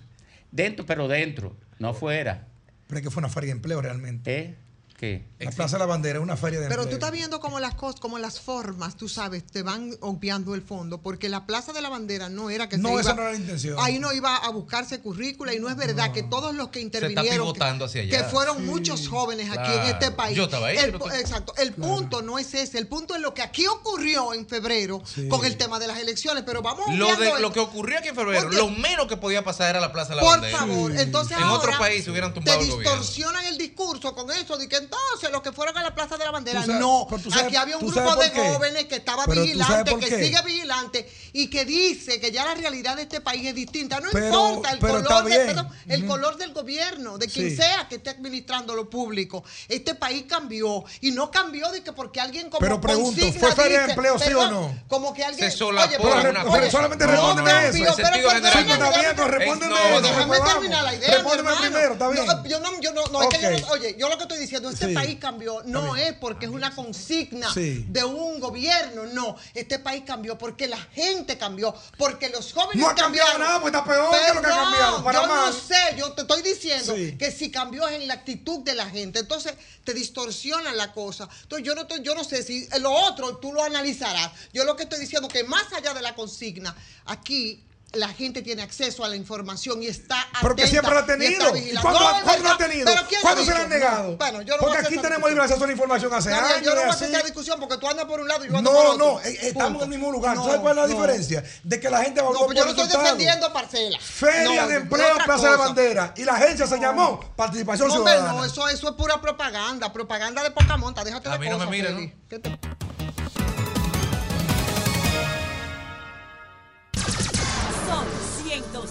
Speaker 1: Dentro, pero dentro, no fuera.
Speaker 11: Pero es que fue una feria de empleo realmente.
Speaker 1: ¿Eh? ¿Qué?
Speaker 11: La Plaza de la Bandera es una feria de
Speaker 4: Pero
Speaker 11: empleo.
Speaker 4: tú estás viendo como las cosas, como las formas, tú sabes, te van obviando el fondo, porque la Plaza de la Bandera no era que
Speaker 11: No,
Speaker 4: se
Speaker 11: esa
Speaker 4: iba-
Speaker 11: no era la intención.
Speaker 4: Ahí no iba a buscarse currícula y no es verdad que todos los que
Speaker 3: está
Speaker 4: intervinieron, que-
Speaker 3: pivotando hacia allá.
Speaker 4: que fueron muchos jóvenes aquí en este país.
Speaker 3: Yo estaba ahí,
Speaker 4: El exacto. El punto no es ese, el punto es lo que aquí ocurrió en febrero con el tema de las elecciones, pero vamos
Speaker 3: Lo, de, lo que ocurrió aquí en febrero,
Speaker 4: Porque-
Speaker 3: lo menos que podía pasar era la Plaza de la
Speaker 4: Por
Speaker 3: Bandera.
Speaker 4: favor, entonces
Speaker 3: en
Speaker 4: ahora
Speaker 3: otro país se hubieran
Speaker 4: te
Speaker 3: tumbado el gobierno.
Speaker 4: distorsionan el discurso con eso de que entonces los que fueron a la Plaza de la Bandera,
Speaker 11: sabes-
Speaker 4: no,
Speaker 11: sabes-
Speaker 4: aquí había un grupo de jóvenes que estaba
Speaker 11: Pero
Speaker 4: vigilante, que sigue vigilante y que dice que ya la realidad de este país es distinta. No
Speaker 11: Pero-
Speaker 4: importa el color, de- perdón, el
Speaker 11: Ujú.
Speaker 4: color del gobierno, de quien
Speaker 11: Sí.
Speaker 4: sea que esté administrando lo público. Este país cambió y no cambió de que porque alguien como
Speaker 11: Pero pregunto,
Speaker 4: consigna
Speaker 11: ¿fue feria de empleo, sí o no?
Speaker 4: Como que alguien
Speaker 3: Se
Speaker 4: Oye, pero-
Speaker 11: Pero
Speaker 3: cosa.
Speaker 11: solamente
Speaker 3: No,
Speaker 11: respóndeme
Speaker 3: no,
Speaker 11: eso.
Speaker 4: Pero,
Speaker 11: respóndeme
Speaker 3: no,
Speaker 4: Déjame terminar la idea.
Speaker 11: Respóndeme primero, está bien.
Speaker 4: No, yo no, yo no, no, es que yo no- oye, yo lo que estoy diciendo, este
Speaker 11: Sí.
Speaker 4: País cambió, no es porque es una consigna
Speaker 11: Sí.
Speaker 4: de un gobierno, no. Este país cambió porque la gente cambió, porque los jóvenes
Speaker 11: No ha cambiado
Speaker 4: cambiaron.
Speaker 11: nada, pues está peor que lo que ha cambiado, para
Speaker 4: yo no sé, yo te estoy diciendo
Speaker 11: Sí.
Speaker 4: que si cambió es en la actitud de la gente, entonces te distorsionan la cosa. Entonces yo no, estoy- yo no sé si lo otro tú lo analizarás. Yo lo que estoy diciendo que más allá de la consigna, aquí la gente tiene acceso a la información y está
Speaker 11: Pero que
Speaker 4: atenta
Speaker 11: siempre la ha tenido. ¿Y cuándo,
Speaker 4: No,
Speaker 11: la ha tenido?
Speaker 4: ¿Pero
Speaker 11: ¿Cuándo se la han negado?
Speaker 4: Bueno, yo no
Speaker 11: Porque
Speaker 4: a
Speaker 11: aquí tenemos libre acceso a la información hace años.
Speaker 4: yo no voy a hacer esa discusión porque tú andas por un lado y yo ando por
Speaker 11: No,
Speaker 4: otro.
Speaker 11: no, eh, estamos
Speaker 4: Punto.
Speaker 11: en el mismo lugar.
Speaker 4: No,
Speaker 11: ¿Sabes cuál es la
Speaker 4: no.
Speaker 11: diferencia? De que la gente va
Speaker 4: No, pues yo no estoy
Speaker 11: resultado.
Speaker 4: defendiendo parcelas.
Speaker 11: Feria
Speaker 4: No,
Speaker 11: de empleo Plaza de. Bandera. Y la agencia se llamó Participación
Speaker 4: No,
Speaker 11: Ciudadana.
Speaker 4: no, eso, eso es pura propaganda, propaganda de poca monta, déjate
Speaker 3: A
Speaker 4: de
Speaker 3: mí no me
Speaker 4: cosas.
Speaker 3: ¿no?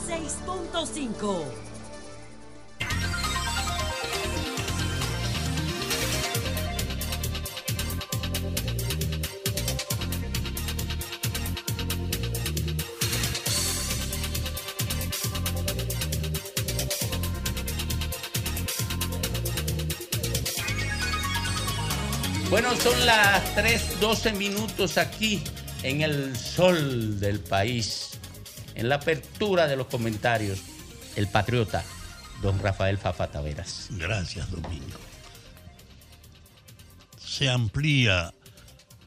Speaker 15: 106.5.
Speaker 1: Bueno, son las 3.12 minutos aquí en el sol del país. En la apertura de los comentarios, el patriota, don Rafael Fafa Taveras.
Speaker 7: Gracias, Domingo. Se amplía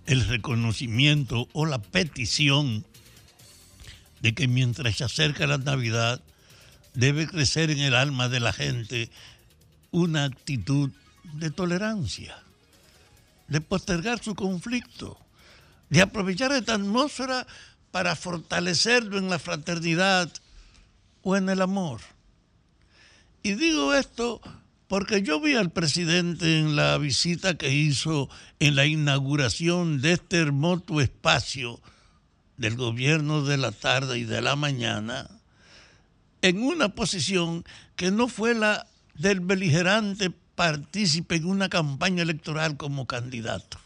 Speaker 7: el reconocimiento o la petición de que mientras se acerca la Navidad debe crecer en el alma de la gente una actitud de tolerancia, de postergar su conflicto, de aprovechar esta atmósfera para fortalecerlo en la fraternidad o en el amor. Y digo esto porque yo vi al presidente en la visita que hizo en la inauguración de este hermoso espacio del gobierno de la tarde y de la mañana, en una posición que no fue la del beligerante partícipe en una campaña electoral como candidato.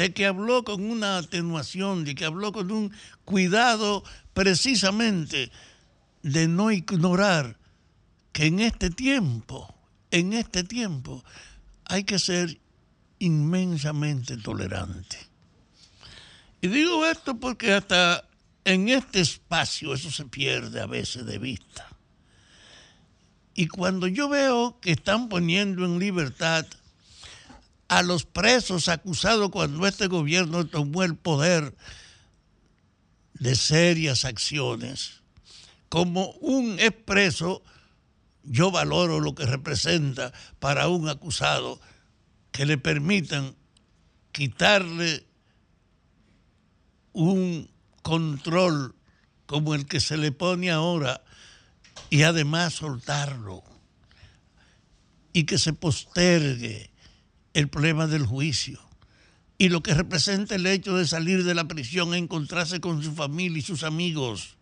Speaker 7: De que habló con una atenuación, de que habló con un cuidado precisamente de no ignorar que en este tiempo, en este tiempo, hay que ser inmensamente tolerante. Y digo esto porque hasta en este espacio eso se pierde a veces de vista. Y cuando yo veo que están poniendo en libertad a los presos acusados cuando este gobierno tomó el poder de serias acciones, como un expreso, yo valoro lo que representa para un acusado que le permitan quitarle un control como el que se le pone ahora y además soltarlo y que se postergue el problema del juicio y lo que representa el hecho de salir de la prisión e encontrarse con su familia y sus amigos.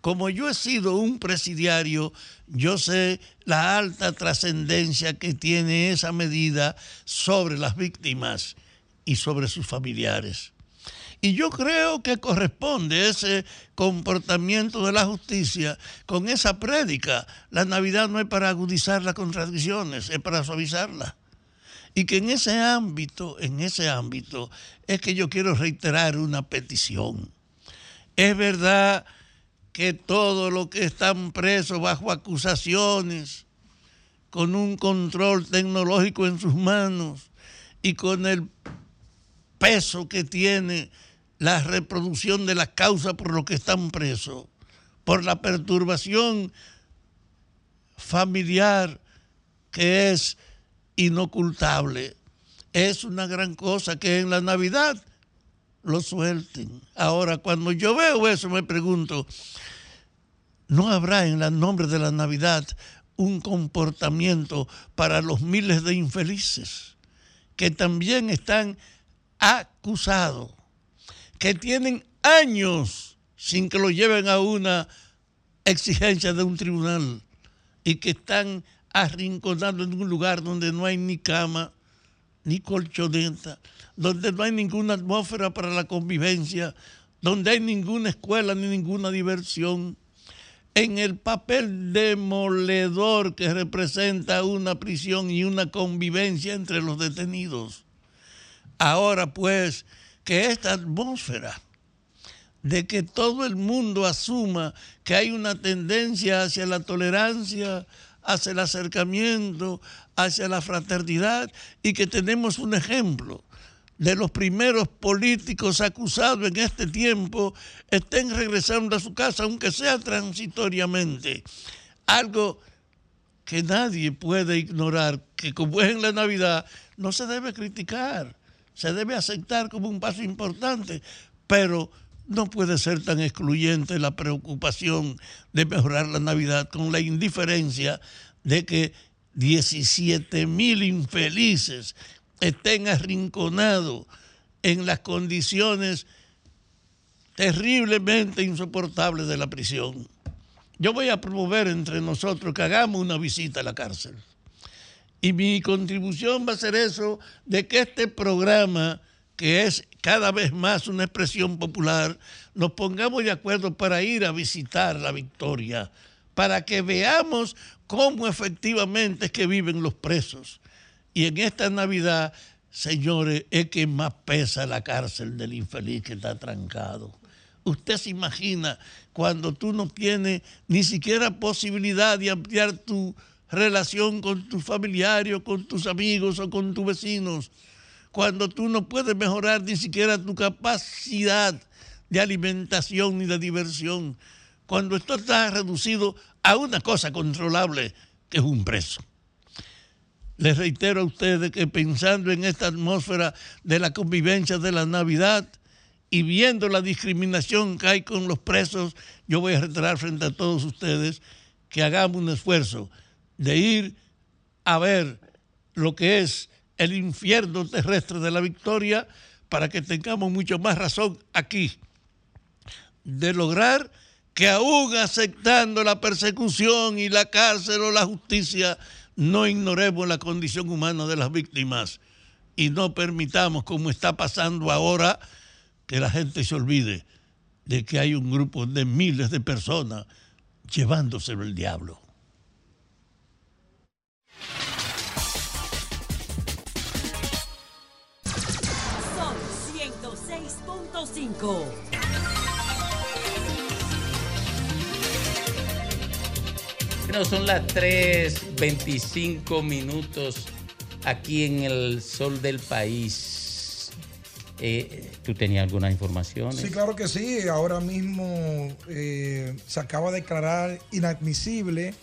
Speaker 7: Como yo he sido un presidiario, yo sé la alta trascendencia que tiene esa medida sobre las víctimas y sobre sus familiares. Y yo creo que corresponde ese comportamiento de la justicia con esa prédica. La Navidad no es para agudizar las contradicciones, es para suavizarlas. Y que en ese ámbito, en ese ámbito, es que yo quiero reiterar una petición. Es verdad que todos los que están presos bajo acusaciones, con un control tecnológico en sus manos y con el peso que tiene la reproducción de la causa por lo que están presos, por la perturbación familiar que es inocultable. Es una gran cosa que en la Navidad lo suelten. Ahora, cuando yo veo eso, me pregunto, ¿no habrá en el nombre de la Navidad un comportamiento para los miles de infelices que también están acusados? que tienen años sin que lo lleven a una exigencia de un tribunal y que están arrinconados en un lugar donde no hay ni cama, ni colchoneta, donde no hay ninguna atmósfera para la convivencia, donde hay ninguna escuela ni ninguna diversión, en el papel demoledor que representa una prisión y una convivencia entre los detenidos. Ahora pues, que esta atmósfera de que todo el mundo asuma que hay una tendencia hacia la tolerancia, hacia el acercamiento, hacia la fraternidad y que tenemos un ejemplo de los primeros políticos acusados en este tiempo estén regresando a su casa, aunque sea transitoriamente. Algo que nadie puede ignorar, que como es en la Navidad, no se debe criticar se debe aceptar como un paso importante, pero no puede ser tan excluyente la preocupación de mejorar la Navidad con la indiferencia de que 17 mil infelices estén arrinconados en las condiciones terriblemente insoportables de la prisión. Yo voy a promover entre nosotros que hagamos una visita a la cárcel. Y mi contribución va a ser eso, de que este programa, que es cada vez más una expresión popular, nos pongamos de acuerdo para ir a visitar la victoria, para que veamos cómo efectivamente es que viven los presos. Y en esta Navidad, señores, es que más pesa la cárcel del infeliz que está trancado. Usted se imagina cuando tú no tienes ni siquiera posibilidad de ampliar tu relación con tus familiares con tus amigos o con tus vecinos. Cuando tú no puedes mejorar ni siquiera tu capacidad de alimentación ni de diversión, cuando esto está reducido a una cosa controlable, que es un preso. Les reitero a ustedes que pensando en esta atmósfera de la convivencia de la Navidad y viendo la discriminación que hay con los presos, yo voy a reiterar frente a todos ustedes que hagamos un esfuerzo de ir a ver lo que es el infierno terrestre de la victoria para que tengamos mucho más razón aquí de lograr que aún aceptando la persecución y la cárcel o la justicia, no ignoremos la condición humana de las víctimas y no permitamos, como está pasando ahora, que la gente se olvide de que hay un grupo de miles de personas llevándoselo el diablo.
Speaker 15: 106.5.
Speaker 1: Bueno, son las 3.25 minutos aquí en el sol del país. Eh, ¿Tú tenías algunas informaciones?
Speaker 11: Sí, claro que sí. Ahora mismo eh, se acaba de declarar inadmisible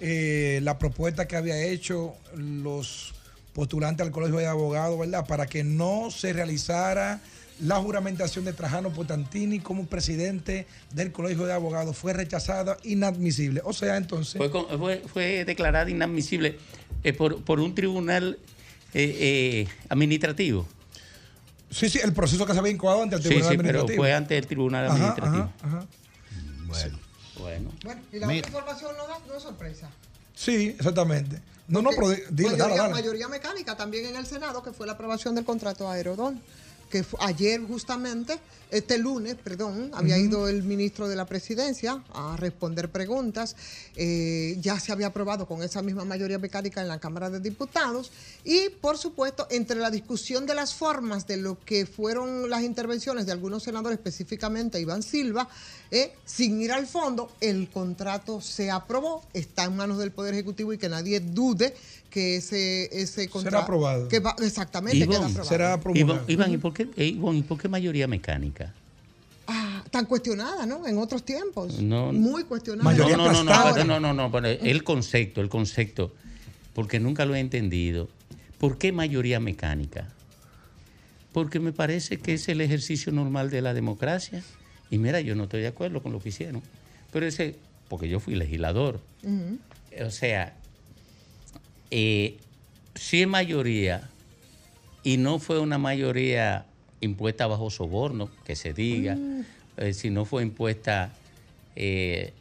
Speaker 11: eh, la propuesta que había hecho los postulantes al Colegio de Abogados, ¿verdad? Para que no se realizara la juramentación de Trajano Potantini como presidente del Colegio de Abogados. Fue rechazada, inadmisible. O sea, entonces...
Speaker 1: Fue, con- fue- fue declarada inadmisible eh, por, por un tribunal eh, eh, administrativo.
Speaker 11: Sí, sí, el proceso que se había incoado ante el
Speaker 1: Sí,
Speaker 11: Tribunal
Speaker 1: sí, pero
Speaker 11: Administrativo.
Speaker 1: fue ante el Tribunal
Speaker 11: Ajá,
Speaker 1: Administrativo.
Speaker 11: ajá, ajá.
Speaker 1: Bueno. Bueno.
Speaker 4: Bueno, y la
Speaker 1: Mira.
Speaker 4: otra información no, da, no es sorpresa.
Speaker 11: Sí, exactamente. No, no, pero di- dile,
Speaker 4: mayoría,
Speaker 11: dale, dale.
Speaker 4: mayoría mecánica también en el Senado, que fue la aprobación del contrato a Aerodón. Que ayer justamente, este lunes, perdón, había ido el ministro de la presidencia a responder preguntas. Eh, ya se había aprobado con esa misma mayoría mecánica en la Cámara de Diputados. Y, por supuesto, entre la discusión de las formas de lo que fueron las intervenciones de algunos senadores, específicamente Iván Silva, eh, sin ir al fondo, el contrato se aprobó, está en manos del Poder Ejecutivo y que nadie dude que ese, ese contrato...
Speaker 11: aprobado.
Speaker 4: Que va- exactamente, queda
Speaker 1: Ivonne,
Speaker 4: aprobado.
Speaker 1: Iván, ¿y por qué, eh, Ivonne, ¿y por qué mayoría mecánica?
Speaker 4: Ah, tan cuestionada, ¿no? En otros tiempos.
Speaker 1: No,
Speaker 4: Muy cuestionada.
Speaker 1: no, no, no, no, no, no, no, el concepto, el concepto, porque nunca lo he entendido. ¿Por qué mayoría mecánica? Porque me parece que es el ejercicio normal de la democracia. Y mira, yo no estoy de acuerdo con lo que hicieron. Pero ese, porque yo fui legislador. O sea, eh, si es mayoría y no fue una mayoría impuesta bajo soborno, que se diga,
Speaker 4: Mm.
Speaker 1: eh, si no fue impuesta eh,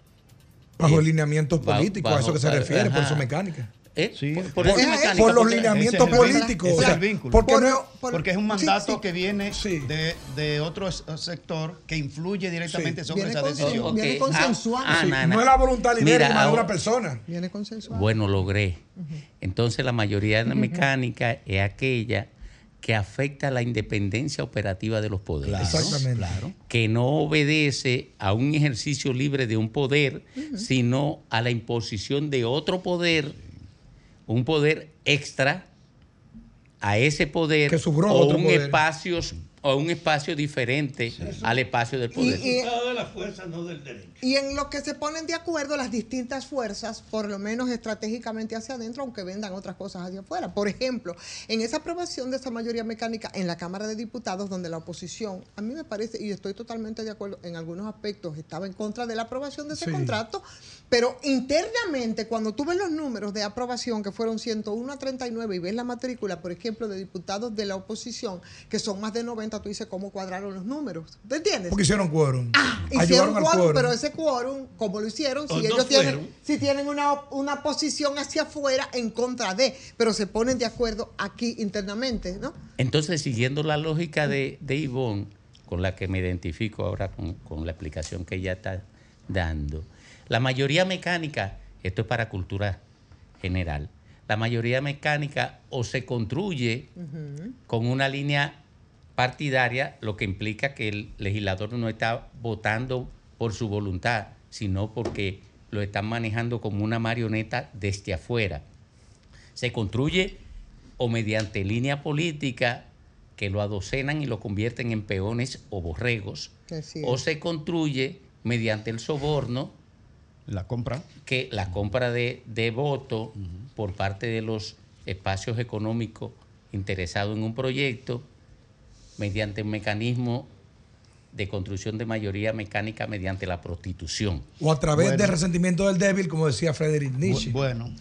Speaker 11: Bajo
Speaker 1: eh,
Speaker 11: lineamientos políticos, a eso que se refiere, por su mecánica.
Speaker 1: ¿Eh? por, por
Speaker 11: por
Speaker 1: mecánica,
Speaker 11: los lineamientos políticos. O
Speaker 13: es
Speaker 11: sea,
Speaker 13: vínculo.
Speaker 11: porque
Speaker 13: Por-
Speaker 11: no-
Speaker 13: porque es un
Speaker 11: sí,
Speaker 13: mandato
Speaker 11: sí.
Speaker 13: que viene de, de otro sector que influye directamente
Speaker 11: Sí.
Speaker 13: sobre
Speaker 11: Viene
Speaker 13: esa decisión.
Speaker 4: Viene
Speaker 1: Ok.
Speaker 4: consensuado.
Speaker 1: Ah,
Speaker 11: Sí,
Speaker 1: na,
Speaker 11: no es la voluntad libre de una persona.
Speaker 4: Viene consensuado.
Speaker 1: Bueno, logré. Entonces la mayoría de la mecánica es aquella que afecta la independencia operativa de los poderes.
Speaker 11: Exactamente.
Speaker 1: Que no obedece a un ejercicio libre de un poder, sino a la imposición de otro poder, un poder extra a ese poder
Speaker 11: Que
Speaker 1: o
Speaker 11: otro
Speaker 1: un
Speaker 11: poder.
Speaker 1: espacio o un espacio diferente al espacio del poder.
Speaker 4: Y- y-
Speaker 7: de la fuerza, no del derecho.
Speaker 4: Y en lo que se ponen de acuerdo las distintas fuerzas, por lo menos estratégicamente hacia adentro, aunque vendan otras cosas hacia afuera. Por ejemplo, en esa aprobación de esa mayoría mecánica en la Cámara de Diputados, donde la oposición, a mí me parece, y estoy totalmente de acuerdo, en algunos aspectos estaba en contra de la aprobación de ese
Speaker 11: Sí.
Speaker 4: contrato, pero internamente, cuando tú ves los números de aprobación, que fueron 101 a 39, y ves la matrícula, por ejemplo, de diputados de la oposición, que son más de 90, tú dices cómo cuadraron los números. ¿Te entiendes?
Speaker 11: Porque hicieron quórum.
Speaker 4: Hicieron
Speaker 11: Ayudaron al
Speaker 4: quórum, pero ese quórum, como lo hicieron, si
Speaker 11: O no
Speaker 4: ellos tienen, si tienen una, una posición hacia afuera en contra de, pero se ponen de acuerdo aquí internamente, ¿no?
Speaker 1: Entonces, siguiendo la lógica de, de Ivonne, con la que me identifico ahora con, con la explicación que ella está dando, la mayoría mecánica, esto es para cultura general, la mayoría mecánica o se construye con una línea partidaria, lo que implica que el legislador no está votando por su voluntad, sino porque lo están manejando como una marioneta desde afuera. Se construye o mediante línea política que lo adocenan y lo convierten en peones o borregos, o se construye mediante el soborno.
Speaker 13: La compra.
Speaker 1: Que la compra de, de voto por parte de los espacios económicos interesados en un proyecto mediante un mecanismo de construcción de mayoría mecánica mediante la prostitución.
Speaker 11: O a través
Speaker 1: Bueno.
Speaker 11: del resentimiento del débil, como decía Friedrich Nietzsche.
Speaker 13: Bueno.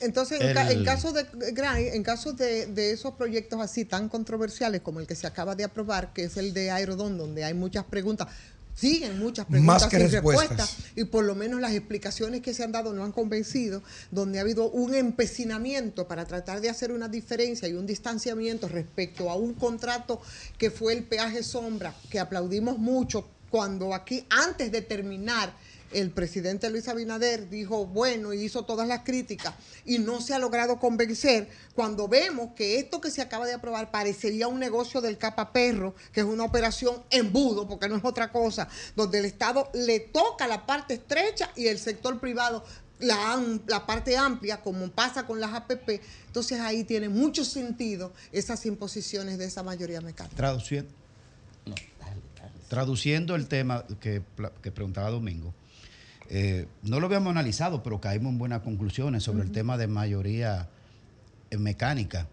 Speaker 4: Entonces, en, ca- en
Speaker 11: El-
Speaker 4: caso de Gray, en caso de, de esos proyectos así tan controversiales como el que se acaba de aprobar, que es el de Aerodón, donde hay muchas preguntas, siguen muchas preguntas
Speaker 11: Más que
Speaker 4: sin
Speaker 11: respuestas.
Speaker 4: respuesta, y por lo menos las explicaciones que se han dado no han convencido, donde ha habido un empecinamiento para tratar de hacer una diferencia y un distanciamiento respecto a un contrato que fue el peaje sombra, que aplaudimos mucho cuando aquí, antes de terminar, el presidente Luis Abinader dijo, bueno, y hizo todas las críticas y no se ha logrado convencer, cuando vemos que esto que se acaba de aprobar parecería un negocio del capa perro, que es una operación embudo, porque no es otra cosa, donde el Estado le toca la parte estrecha y el sector privado la, parte amplia, como pasa con las APP, entonces ahí tiene mucho sentido esas imposiciones de esa mayoría mecánica.
Speaker 13: Traduciendo, traduciendo el tema que, que preguntaba Domingo, eh, no lo habíamos analizado, pero caímos en buenas conclusiones sobre el tema de mayoría eh, mecánica.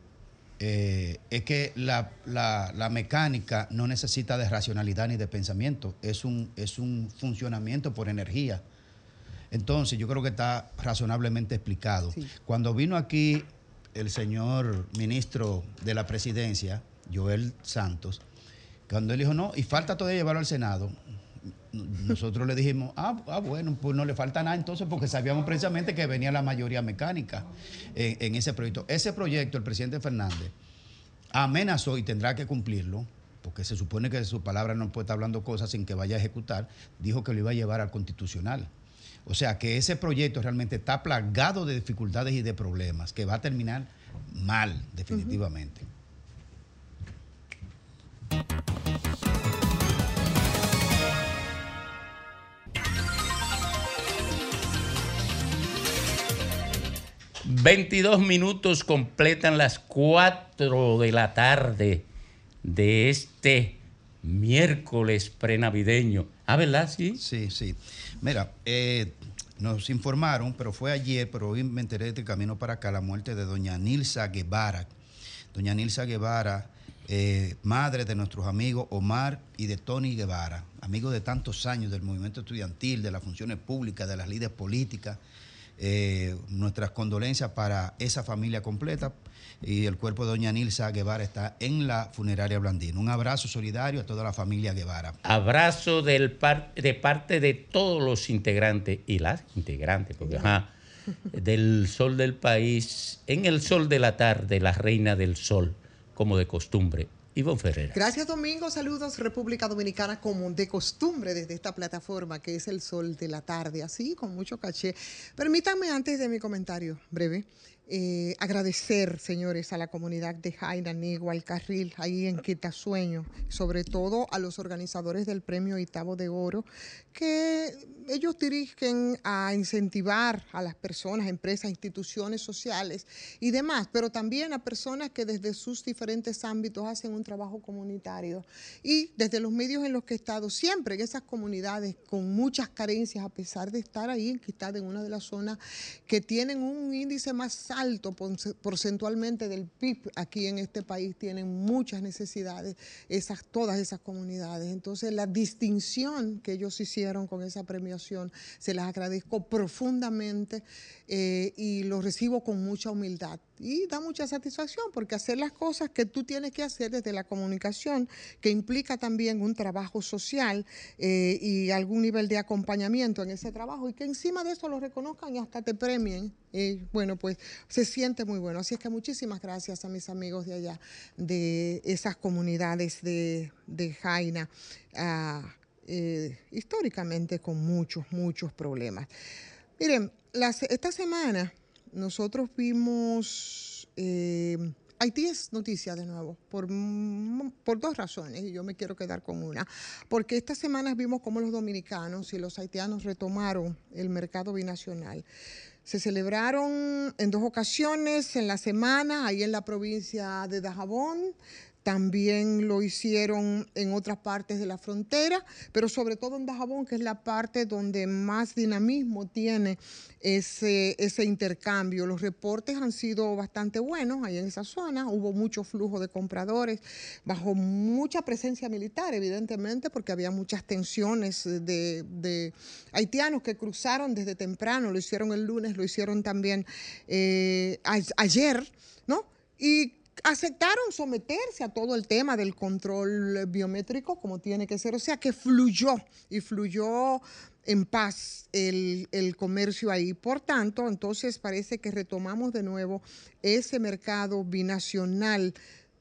Speaker 13: Eh, es que la, la- la mecánica no necesita de racionalidad ni de pensamiento, es un, es un funcionamiento por energía. Entonces, yo creo que está razonablemente explicado. Cuando vino aquí el señor ministro de la presidencia, Joel Santos, cuando él dijo, no, y falta todavía llevarlo al Senado, nosotros le dijimos, ah, ah, bueno, pues no le falta nada entonces porque sabíamos precisamente que venía la mayoría mecánica en, ese proyecto. Ese proyecto, el presidente Fernández amenazó y tendrá que cumplirlo, porque se supone que de su palabra no puede estar hablando cosas sin que vaya a ejecutar, dijo que lo iba a llevar al constitucional. O sea que ese proyecto realmente está plagado de dificultades y de problemas, que va a terminar mal, definitivamente.
Speaker 1: 22 minutos completan las 4 de la tarde de este miércoles prenavideño. Ah, ¿verdad? Sí.
Speaker 13: Sí, sí. Mira, eh, nos informaron, pero fue ayer, pero hoy me enteré de camino para acá, la muerte de doña Nilsa Guevara. Doña Nilsa Guevara, eh, madre de nuestros amigos Omar y de Tony Guevara, amigos de tantos años del movimiento estudiantil, de las funciones públicas, de las líderes políticas. Eh, nuestras condolencias para esa familia completa y el cuerpo de doña Nilsa Guevara está en la funeraria Blandino. Un abrazo solidario a toda la familia Guevara.
Speaker 1: Abrazo de parte de todos los integrantes y las integrantes, porque del sol del país, en el sol de la tarde, la reina del sol, como de costumbre. Ivonne Ferreira.
Speaker 4: Gracias Domingo, saludos República Dominicana como de costumbre desde esta plataforma que es el sol de la tarde, así con mucho caché. Permítanme antes de mi comentario breve. Eh, agradecer, señores, a la comunidad de Jaina, Nigua, al Carril, ahí en Quitasueño, sobre todo a los organizadores del premio Itavo de Oro, que ellos dirigen a incentivar a las personas, empresas, instituciones sociales y demás, pero también a personas que desde sus diferentes ámbitos hacen un trabajo comunitario. Y desde los medios en los que he estado, siempre en esas comunidades con muchas carencias, a pesar de estar ahí en Quitad, en una de las zonas que tienen un índice más alto porce- porcentualmente del PIB aquí en este país, tienen muchas necesidades, esas, todas esas comunidades. Entonces, la distinción que ellos hicieron con esa premiación, se las agradezco profundamente eh, y lo recibo con mucha humildad. Y da mucha satisfacción porque hacer las cosas que tú tienes que hacer desde la comunicación, que implica también un trabajo social eh, y algún nivel de acompañamiento en ese trabajo y que encima de eso lo reconozcan y hasta te premien, eh, bueno, pues se siente muy bueno. Así es que muchísimas gracias a mis amigos de allá, de esas comunidades de, de Jaina, ah, eh, históricamente con muchos, muchos problemas. Miren, esta semana nosotros vimos, eh, Haití es noticia de nuevo, por, mm, por dos razones, y yo me quiero quedar con una. Porque esta semana vimos cómo los dominicanos y los haitianos retomaron el mercado binacional. Se celebraron en dos ocasiones en la semana, ahí en la provincia de Dajabón, también lo hicieron en otras partes de la frontera, pero sobre todo en Dajabón, que es la parte donde más dinamismo tiene ese, ese intercambio. Los reportes han sido bastante buenos ahí en esa zona, hubo mucho flujo de compradores, bajo mucha presencia militar, evidentemente, porque había muchas tensiones de, de haitianos que cruzaron desde temprano, lo hicieron el lunes, lo hicieron también eh, ayer, ¿no? Y aceptaron someterse a todo el tema del control biométrico como tiene que ser, o sea que fluyó y fluyó en paz el, el comercio ahí. Por tanto, entonces parece que retomamos de nuevo ese mercado binacional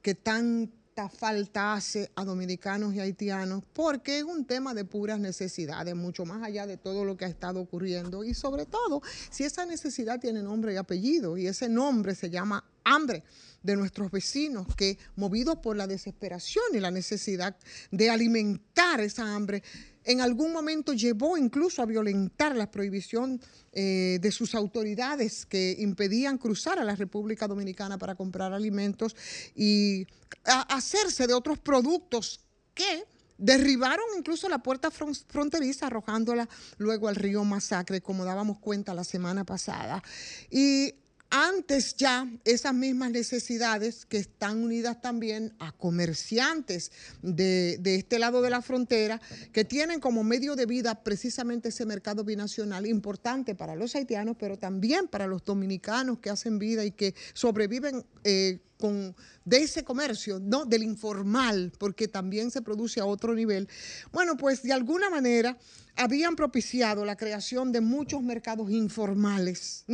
Speaker 4: que tanta falta hace a dominicanos y haitianos, porque es un tema de puras necesidades, mucho más allá de todo lo que ha estado ocurriendo y sobre todo si esa necesidad tiene nombre y apellido y ese nombre se llama hambre de nuestros vecinos que movidos por la desesperación y la necesidad de alimentar esa hambre en algún momento llevó incluso a violentar la prohibición eh, de sus autoridades que impedían cruzar a la República Dominicana para comprar alimentos y hacerse de otros productos que derribaron incluso la puerta fron- fronteriza arrojándola luego al río Masacre, como dábamos cuenta la semana pasada. Y antes ya esas mismas necesidades que están unidas también a comerciantes de, de este lado de la frontera que tienen como medio de vida precisamente ese mercado binacional importante para los haitianos, pero también para los dominicanos que hacen vida y que sobreviven eh, con, de ese comercio, ¿no? del informal, porque también se produce a otro nivel. Bueno, pues de alguna manera habían propiciado la creación de muchos mercados informales.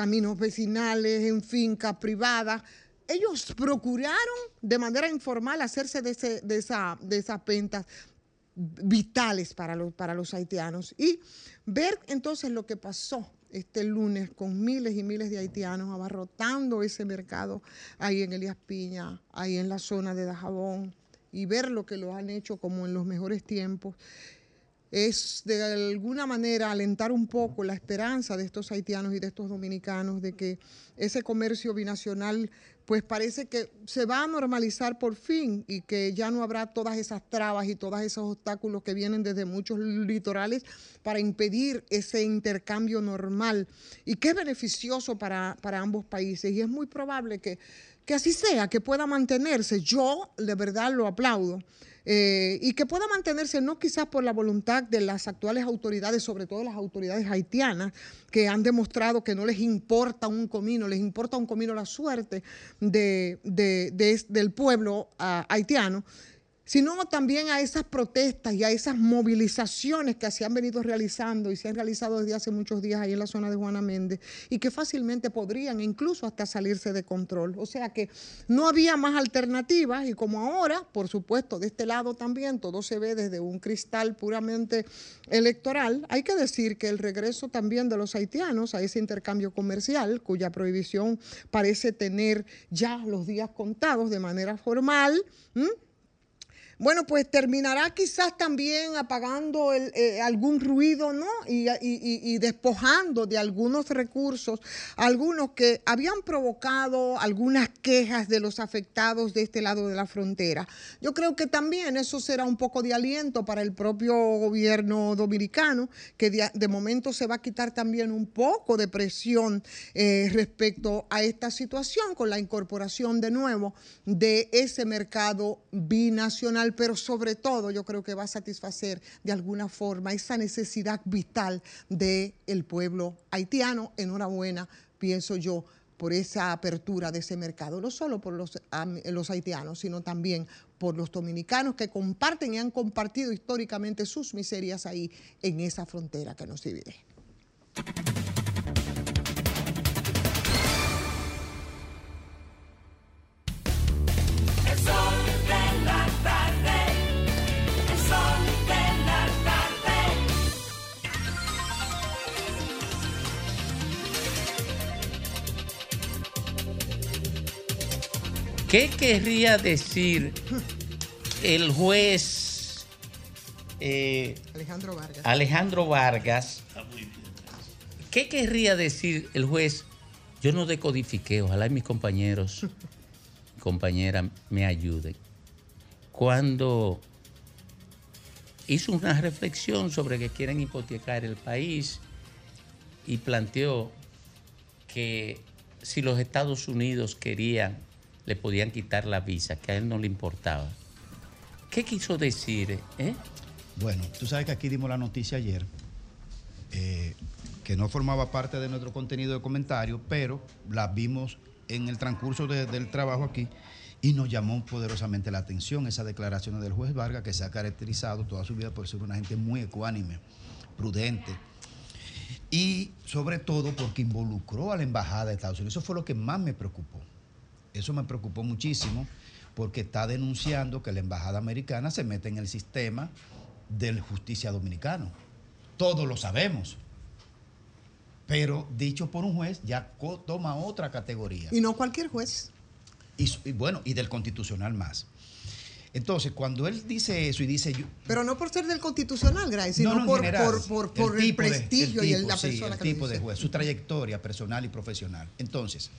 Speaker 4: Caminos vecinales, en fincas privadas. Ellos procuraron de manera informal hacerse de, ese- de esa, de esas ventas vitales para los, para los haitianos. Y ver entonces lo que pasó este lunes con miles y miles de haitianos abarrotando ese mercado ahí en Elías Piña, ahí en la zona de Dajabón, y ver lo que lo han hecho como en los mejores tiempos es de alguna manera alentar un poco la esperanza de estos haitianos y de estos dominicanos de que ese comercio binacional pues parece que se va a normalizar por fin y que ya no habrá todas esas trabas y todos esos obstáculos que vienen desde muchos litorales para impedir ese intercambio normal y que es beneficioso para, para ambos países y es muy probable que, que así sea, que pueda mantenerse. Yo de verdad lo aplaudo. Eh, y que pueda mantenerse no quizás por la voluntad de las actuales autoridades, sobre todo las autoridades haitianas, que han demostrado que no les importa un comino, les importa un comino la suerte de, de- del pueblo ah, haitiano, sino también a esas protestas y a esas movilizaciones que se han venido realizando y se han realizado desde hace muchos días ahí en la zona de Juana Méndez y que fácilmente podrían incluso hasta salirse de control. O sea que no había más alternativas y como ahora, por supuesto, de este lado también todo se ve desde un cristal puramente electoral, hay que decir que el regreso también de los haitianos a ese intercambio comercial, cuya prohibición parece tener ya los días contados de manera formal. Bueno, pues terminará quizás también apagando el, eh, algún ruido, ¿no? Y, despojando de algunos recursos, algunos que habían provocado algunas quejas de los afectados de este lado de la frontera. Yo creo que también eso será un poco de aliento para el propio gobierno dominicano, que de, de momento se va a quitar también un poco de presión eh, respecto a esta situación con la incorporación de nuevo de ese mercado binacional, pero sobre todo yo creo que va a satisfacer de alguna forma esa necesidad vital del el pueblo haitiano. Enhorabuena, pienso yo, por esa apertura de ese mercado, no solo por los, haitianos, sino también por los dominicanos que comparten y han compartido históricamente sus miserias ahí en esa frontera que nos divide.
Speaker 1: ¿Qué querría decir el juez eh,
Speaker 4: Alejandro Vargas.
Speaker 1: Alejandro Vargas? ¿Qué querría decir el juez? Yo no decodifiqué, ojalá y mis compañeros compañera me ayuden. Cuando hizo una reflexión sobre que quieren hipotecar el país y planteó que si los Estados Unidos querían, le podían quitar la visa, que a él no le importaba. ¿Qué quiso decir? eh?
Speaker 13: Bueno, tú sabes que aquí dimos la noticia ayer, eh, que no formaba parte de nuestro contenido de comentario, pero la vimos en el transcurso de- del trabajo aquí y nos llamó poderosamente la atención esa declaración del juez Vargas, que se ha caracterizado toda su vida por ser una gente muy ecuánime, prudente, y sobre todo porque involucró a la embajada de Estados Unidos. Eso fue lo que más me preocupó. Eso me preocupó muchísimo porque está denunciando que la embajada americana se mete en el sistema del justicia dominicano. Todos lo sabemos. Pero dicho por un juez ya toma otra categoría.
Speaker 4: Y no cualquier juez.
Speaker 13: Y, y bueno, y del constitucional más. Entonces, cuando él dice eso y dice yo,
Speaker 4: Pero no por ser del constitucional, Grace, sino
Speaker 13: no, no, en
Speaker 4: por,
Speaker 13: general,
Speaker 4: por, por, por el,
Speaker 13: de-
Speaker 4: prestigio y el-
Speaker 13: tipo,
Speaker 4: la
Speaker 13: sí,
Speaker 4: persona
Speaker 13: el
Speaker 4: que lo
Speaker 13: de juez, su trayectoria personal y profesional. Entonces,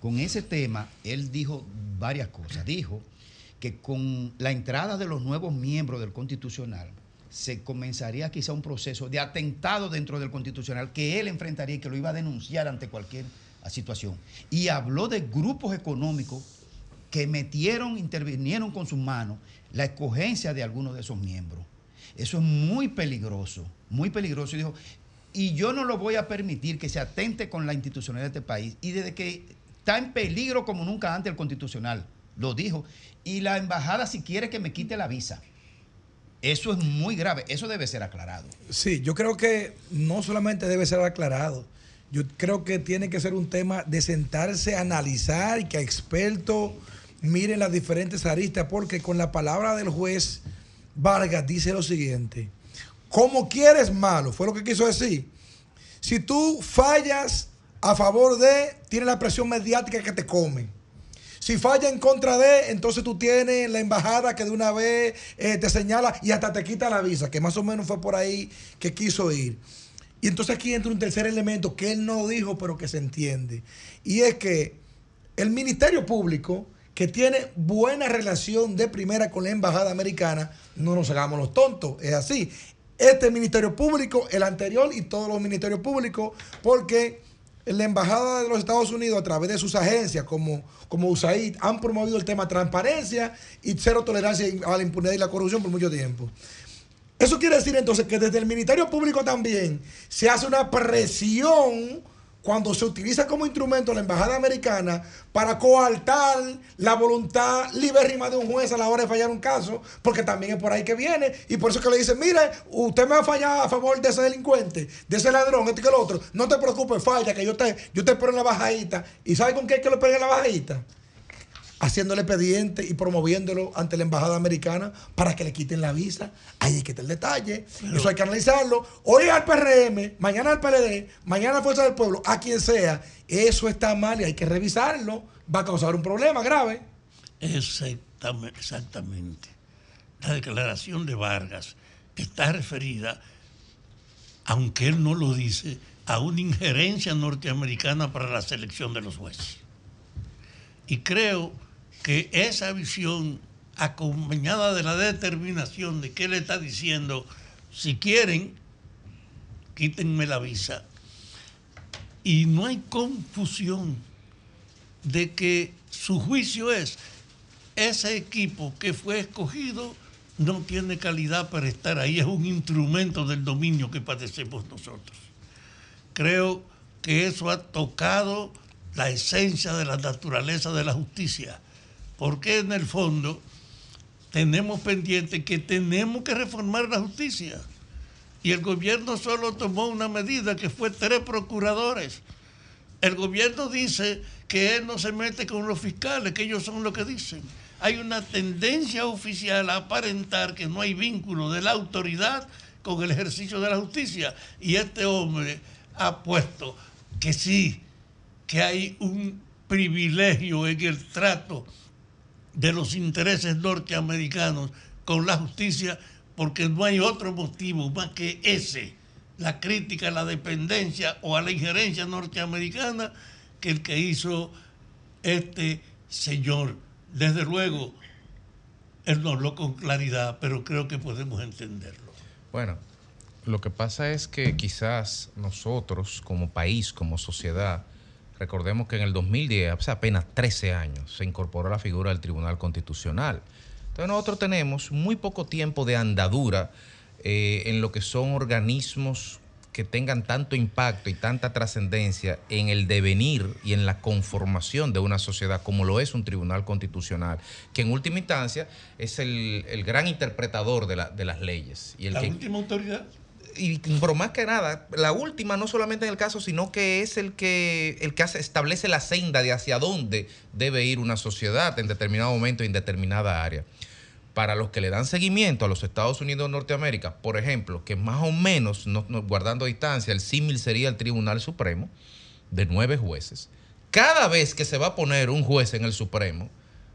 Speaker 13: con ese tema, él dijo varias cosas. Dijo que con la entrada de los nuevos miembros del Constitucional se comenzaría quizá un proceso de atentado dentro del Constitucional que él enfrentaría y que lo iba a denunciar ante cualquier situación. Y habló de grupos económicos que metieron, intervinieron con sus manos la escogencia de algunos de esos miembros. Eso es muy peligroso, muy peligroso. Y dijo, y yo no lo voy a permitir que se atente con la institucionalidad de este país. Y desde que está en peligro como nunca antes el constitucional, lo dijo. Y la embajada si quiere que me quite la visa. Eso es muy grave, eso debe ser aclarado.
Speaker 11: Sí, yo creo que no solamente debe ser aclarado, yo creo que tiene que ser un tema de sentarse a analizar y que expertos miren las diferentes aristas, porque con la palabra del juez Vargas dice lo siguiente, como quieres malo, fue lo que quiso decir. Si tú fallas a favor de, tienes la presión mediática que te come. Si falla en contra de, entonces tú tienes la embajada que de una vez eh, te señala y hasta te quita la visa, que más o menos fue por ahí que quiso ir. Y entonces aquí entra un tercer elemento que él no dijo, pero que se entiende. Y es que el Ministerio Público, que tiene buena relación de primera con la embajada americana, no nos hagamos los tontos, es así. Este Ministerio Público, el anterior y todos los ministerios públicos, porque la embajada de los Estados Unidos a través de sus agencias como, como USAID han promovido el tema transparencia y cero tolerancia a la impunidad y la corrupción por mucho tiempo. Eso quiere decir entonces que desde el Ministerio Público también se hace una presión cuando se utiliza como instrumento la embajada americana para coartar la voluntad libérrima de un juez a la hora de fallar un caso, porque también es por ahí que viene, y por eso que le dicen, mire, usted me ha fallado a favor de ese delincuente, de ese ladrón, este que el otro, no te preocupes, falla, que yo te, yo te espero en la bajadita. ¿Y sabe con qué es que lo espero en la bajadita? Haciéndole expediente y promoviéndolo ante la embajada americana para que le quiten la visa. Ahí es que está el detalle. Eso hay que analizarlo. Hoy al PRM, mañana al PLD, mañana a Fuerza del Pueblo, a quien sea. Eso está mal y hay que revisarlo. Va a causar un problema grave.
Speaker 7: Exactamente, exactamente. La declaración de Vargas está referida, aunque él no lo dice, a una injerencia norteamericana para la selección de los jueces. Y creo que esa visión, acompañada de la determinación de que él está diciendo, si quieren, quítenme la visa. Y no hay confusión de que su juicio es, ese equipo que fue escogido no tiene calidad para estar ahí, es un instrumento del dominio que padecemos nosotros. Creo que eso ha tocado la esencia de la naturaleza de la justicia, porque en el fondo tenemos pendiente que tenemos que reformar la justicia. Y el gobierno solo tomó una medida que fue tres procuradores. El gobierno dice que él no se mete con los fiscales, que ellos son lo que dicen. Hay una tendencia oficial a aparentar que no hay vínculo de la autoridad con el ejercicio de la justicia. Y este hombre ha puesto que sí, que hay un privilegio en el trato de los intereses norteamericanos con la justicia, porque no hay otro motivo más que ese, la crítica a la dependencia o a la injerencia norteamericana, que el que hizo este Señor, desde luego, él no habló con claridad, pero creo que podemos entenderlo.
Speaker 3: Bueno, lo que pasa es que quizás nosotros como país, como sociedad, recordemos que en el 2010, hace apenas 13 años, se incorporó la figura del Tribunal Constitucional. Entonces nosotros tenemos muy poco tiempo de andadura eh, en lo que son organismos que tengan tanto impacto y tanta trascendencia en el devenir y en la conformación de una sociedad como lo es un tribunal constitucional, que en última instancia es el, el gran interpretador de, la- de las leyes. Y el
Speaker 7: La
Speaker 3: que,
Speaker 7: última autoridad.
Speaker 3: Y pero más que nada, la última no solamente en el caso, sino que es el que, el que establece la senda de hacia dónde debe ir una sociedad en determinado momento en determinada área. Para los que le dan seguimiento a los Estados Unidos de Norteamérica, por ejemplo, que más o menos, no- no- guardando distancia, el símil sería el Tribunal Supremo, de nueve jueces. Cada vez que se va a poner un juez en el Supremo,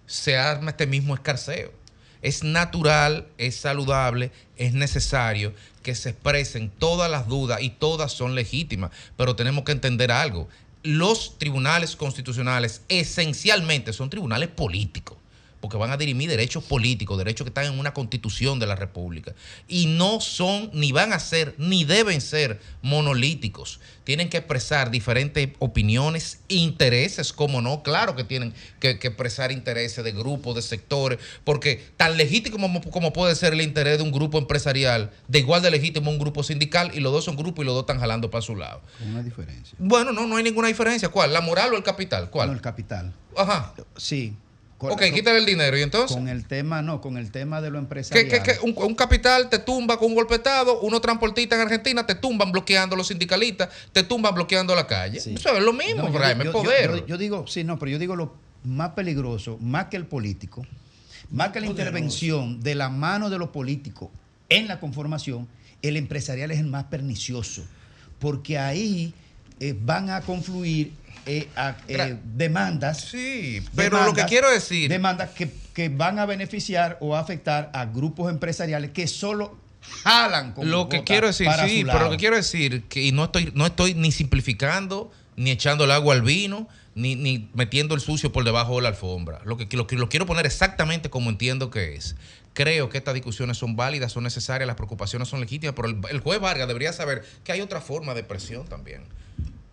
Speaker 3: se arma este mismo escarceo. Es natural, es saludable, es necesario que se expresen todas las dudas y todas son legítimas, pero tenemos que entender algo. Los tribunales constitucionales esencialmente son tribunales políticos porque van a dirimir derechos políticos, derechos que están en una constitución de la República. Y no son, ni van a ser, ni deben ser monolíticos. Tienen que expresar diferentes opiniones, intereses, como no, claro que tienen que, que expresar intereses de grupos, de sectores, porque tan legítimo como, como puede ser el interés de un grupo empresarial, de igual de legítimo un grupo sindical, y los dos son grupos y los dos están jalando para su lado.
Speaker 13: Una diferencia.
Speaker 3: Bueno, no, no hay ninguna diferencia. ¿Cuál? ¿La moral o el capital? ¿Cuál?
Speaker 13: No, el capital.
Speaker 3: Ajá.
Speaker 13: Sí.
Speaker 3: Ok, quítale el dinero. ¿Y entonces?
Speaker 13: Con el tema, no, con el tema de lo empresarial.
Speaker 3: que- que un, un capital te tumba con un golpetado, unos transportistas en Argentina te tumban bloqueando los sindicalistas, te tumban bloqueando la calle. Eso es lo mismo,
Speaker 13: No, yo-
Speaker 3: Jaime,
Speaker 13: yo-
Speaker 3: poder.
Speaker 13: Yo, yo digo, sí, no, pero yo digo lo más peligroso, más que el político, más que la
Speaker 7: Poderoso.
Speaker 13: intervención de la mano de los políticos en la conformación, el empresarial es el más pernicioso, porque ahí eh, van a confluir eh, a- eh, demandas.
Speaker 3: Sí, pero lo que quiero decir-
Speaker 13: Demandas que, que van a beneficiar o afectar a grupos empresariales que solo jalan con
Speaker 3: Lo que quiero decir, sí, pero lo que quiero decir, que y no estoy, no estoy ni simplificando, ni echando el agua al vino, ni, ni metiendo el sucio por debajo de la alfombra. Lo que, lo lo quiero poner exactamente como entiendo que es. Creo que estas discusiones son válidas, son necesarias, las preocupaciones son legítimas, pero el, el juez Vargas debería saber que hay otra forma de presión también.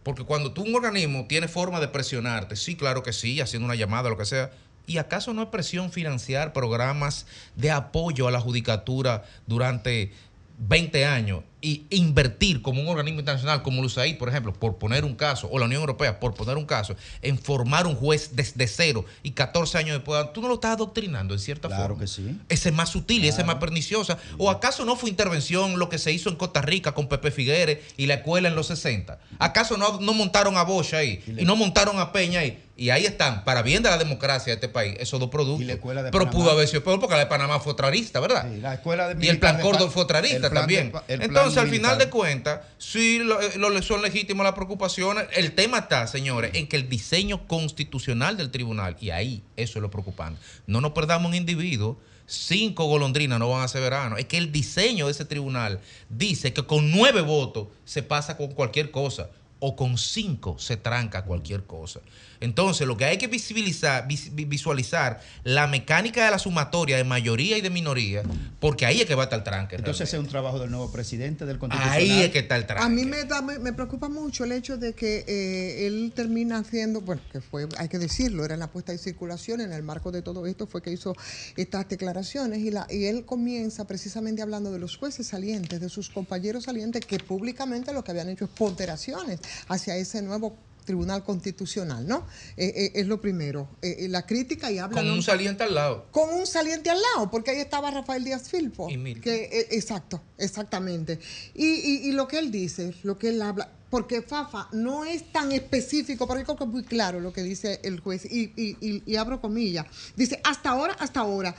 Speaker 3: Porque cuando tú un organismo tiene forma de presionarte, sí, claro que sí, haciendo una llamada, lo que sea, ¿y acaso no es presión financiar programas de apoyo a la judicatura durante 20 años y invertir como un organismo internacional como el USAID, por ejemplo, por poner un caso, o la Unión Europea, por poner un caso, en formar un juez desde cero y 14 años después, tú no lo estás adoctrinando en cierta
Speaker 13: Claro
Speaker 3: forma.
Speaker 13: que sí.
Speaker 3: Ese es más sutil y ese es más perniciosa. ¿O acaso no fue intervención lo que se hizo en Costa Rica con Pepe Figueres y la escuela en los 60? ¿Acaso no, no montaron a Bosch ahí y no montaron a Peña ahí? Y ahí están, para bien de la democracia de este país, esos dos productos.
Speaker 13: escuela de
Speaker 3: Pero
Speaker 13: Panamá.
Speaker 3: pudo haber sido peor porque la de Panamá fue otrarista, ¿verdad?
Speaker 13: La escuela de
Speaker 3: Y el plan Córdoba fue otrarista también.
Speaker 13: de plan
Speaker 3: Entonces, al final de cuentas, sí lo- eh, lo- son legítimas las preocupaciones. El tema está, señores, en que el diseño constitucional del tribunal, y ahí eso es lo preocupante, no nos perdamos un individuo. Cinco golondrinas no van a ser verano. Es que el diseño de ese tribunal dice que con nueve votos se pasa con cualquier cosa o con cinco se tranca cualquier cosa. Entonces, lo que hay que visibilizar, vis- vi- visualizar la mecánica de la sumatoria de mayoría y de minoría, porque ahí es que va a estar el tranque.
Speaker 13: Entonces ese es un trabajo del nuevo presidente del Constitucional.
Speaker 3: Ahí es que está el tranque.
Speaker 4: A mí me, da, me, me preocupa mucho el hecho de que eh, él termina haciendo, bueno, que fue, hay que decirlo, era la puesta en circulación en el marco de todo esto, fue que hizo estas declaraciones y, la, y él comienza precisamente hablando de los jueces salientes, de sus compañeros salientes, que públicamente lo que habían hecho es ponderaciones hacia ese nuevo Tribunal Constitucional, ¿no? Eh, eh, es lo primero. Eh, la crítica y habla...
Speaker 3: Con un saliente al lado.
Speaker 4: con un saliente al lado, porque ahí estaba Rafael Díaz Filpo.
Speaker 3: Y Milton.
Speaker 4: que, exacto, exactamente. Y, y- y lo que él dice, lo que él habla, porque Fafa no es tan específico, yo creo que es muy claro lo que dice el juez, y, y- y- y abro comillas. Dice, hasta ahora, hasta ahora,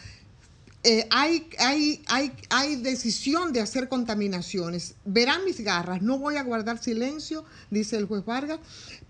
Speaker 4: eh, hay, hay, hay, hay decisión de hacer contaminaciones. Verán mis garras, no voy a guardar silencio, dice el juez Vargas,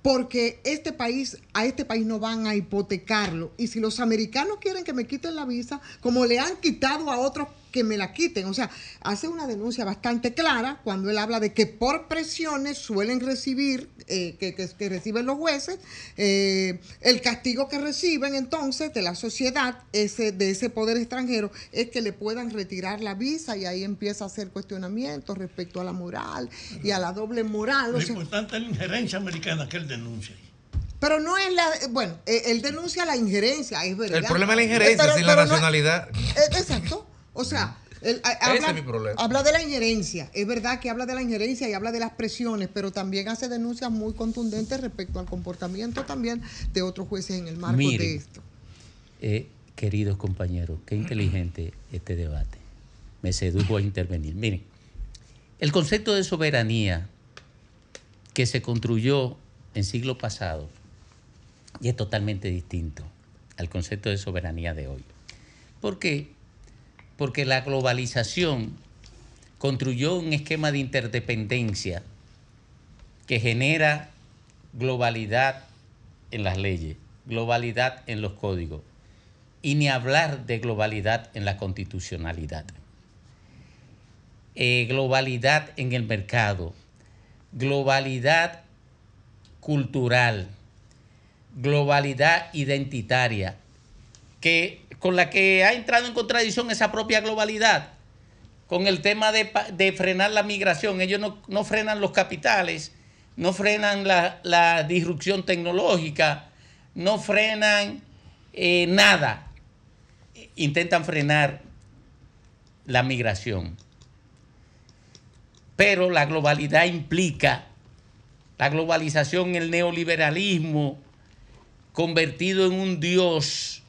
Speaker 4: porque este país, a este país no van a hipotecarlo. Y si los americanos quieren que me quiten la visa, como le han quitado a otros que me la quiten. O sea, hace una denuncia bastante clara cuando él habla de que por presiones suelen recibir, eh, que, que- que reciben los jueces, eh, el castigo que reciben entonces de la sociedad, ese, de ese poder extranjero, es que le puedan retirar la visa y ahí empieza a hacer cuestionamientos respecto a la moral y a la doble moral. o
Speaker 7: Lo
Speaker 4: sea,
Speaker 7: importante es la injerencia americana que él denuncia.
Speaker 4: pero no es la. Bueno, eh, él denuncia la injerencia, es verdad.
Speaker 3: El problema es la injerencia,
Speaker 4: Pero-
Speaker 3: sin la
Speaker 4: no-
Speaker 3: nacionalidad.
Speaker 4: eh, exacto. O sea, él, a-
Speaker 3: Ese
Speaker 4: habla,
Speaker 3: es mi problema.
Speaker 4: habla de la injerencia. Es verdad que habla de la injerencia y habla de las presiones, pero también hace denuncias muy contundentes respecto al comportamiento también de otros jueces en el marco de esto.
Speaker 1: eh, queridos compañeros, qué inteligente este debate. Me sedujo a intervenir. Miren, el concepto de soberanía que se construyó en siglo pasado y es totalmente distinto al concepto de soberanía de hoy. ¿Por qué? Porque la globalización construyó un esquema de interdependencia que genera globalidad en las leyes, globalidad en los códigos y ni hablar de globalidad en la constitucionalidad. Eh, globalidad en el mercado, globalidad cultural, globalidad identitaria, que, con la que ha entrado en contradicción esa propia globalidad, con el tema de, de frenar la migración. Ellos no, no frenan los capitales, no frenan la, la disrupción tecnológica, no frenan eh, nada. Intentan frenar la migración. Pero la globalidad implica la globalización, el neoliberalismo, convertido en un Dios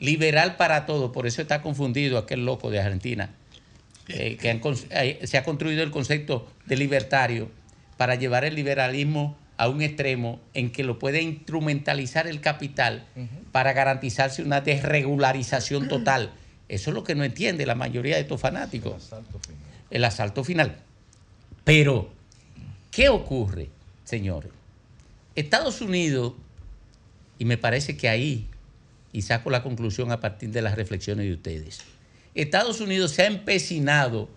Speaker 1: liberal para todo. Por eso está confundido aquel loco de Argentina, eh, que han eh, se ha construido el concepto de libertario para llevar el liberalismo a un extremo en que lo puede instrumentalizar el capital para garantizarse una desregularización total. Eso es lo que no entiende la mayoría de estos fanáticos. El asalto final. Pero, ¿qué ocurre, señores? Estados Unidos, y me parece que ahí, y saco la conclusión a partir de las reflexiones de ustedes, Estados Unidos se ha empecinado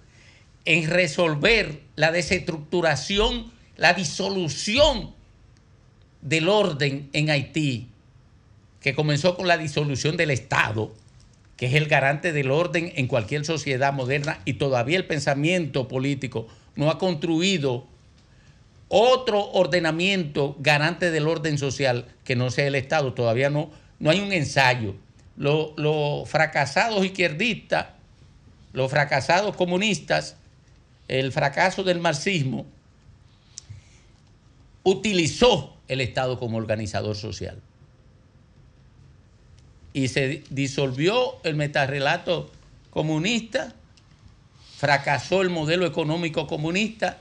Speaker 1: en resolver la desestructuración, la disolución del orden en Haití, que comenzó con la disolución del Estado, que es el garante del orden en cualquier sociedad moderna, y todavía el pensamiento político no ha construido otro ordenamiento garante del orden social que no sea el Estado. Todavía no, no hay un ensayo. Lo- Los fracasados izquierdistas, los fracasados comunistas, el fracaso del marxismo, utilizó el Estado como organizador social. Y se disolvió el metarrelato comunista, fracasó el modelo económico comunista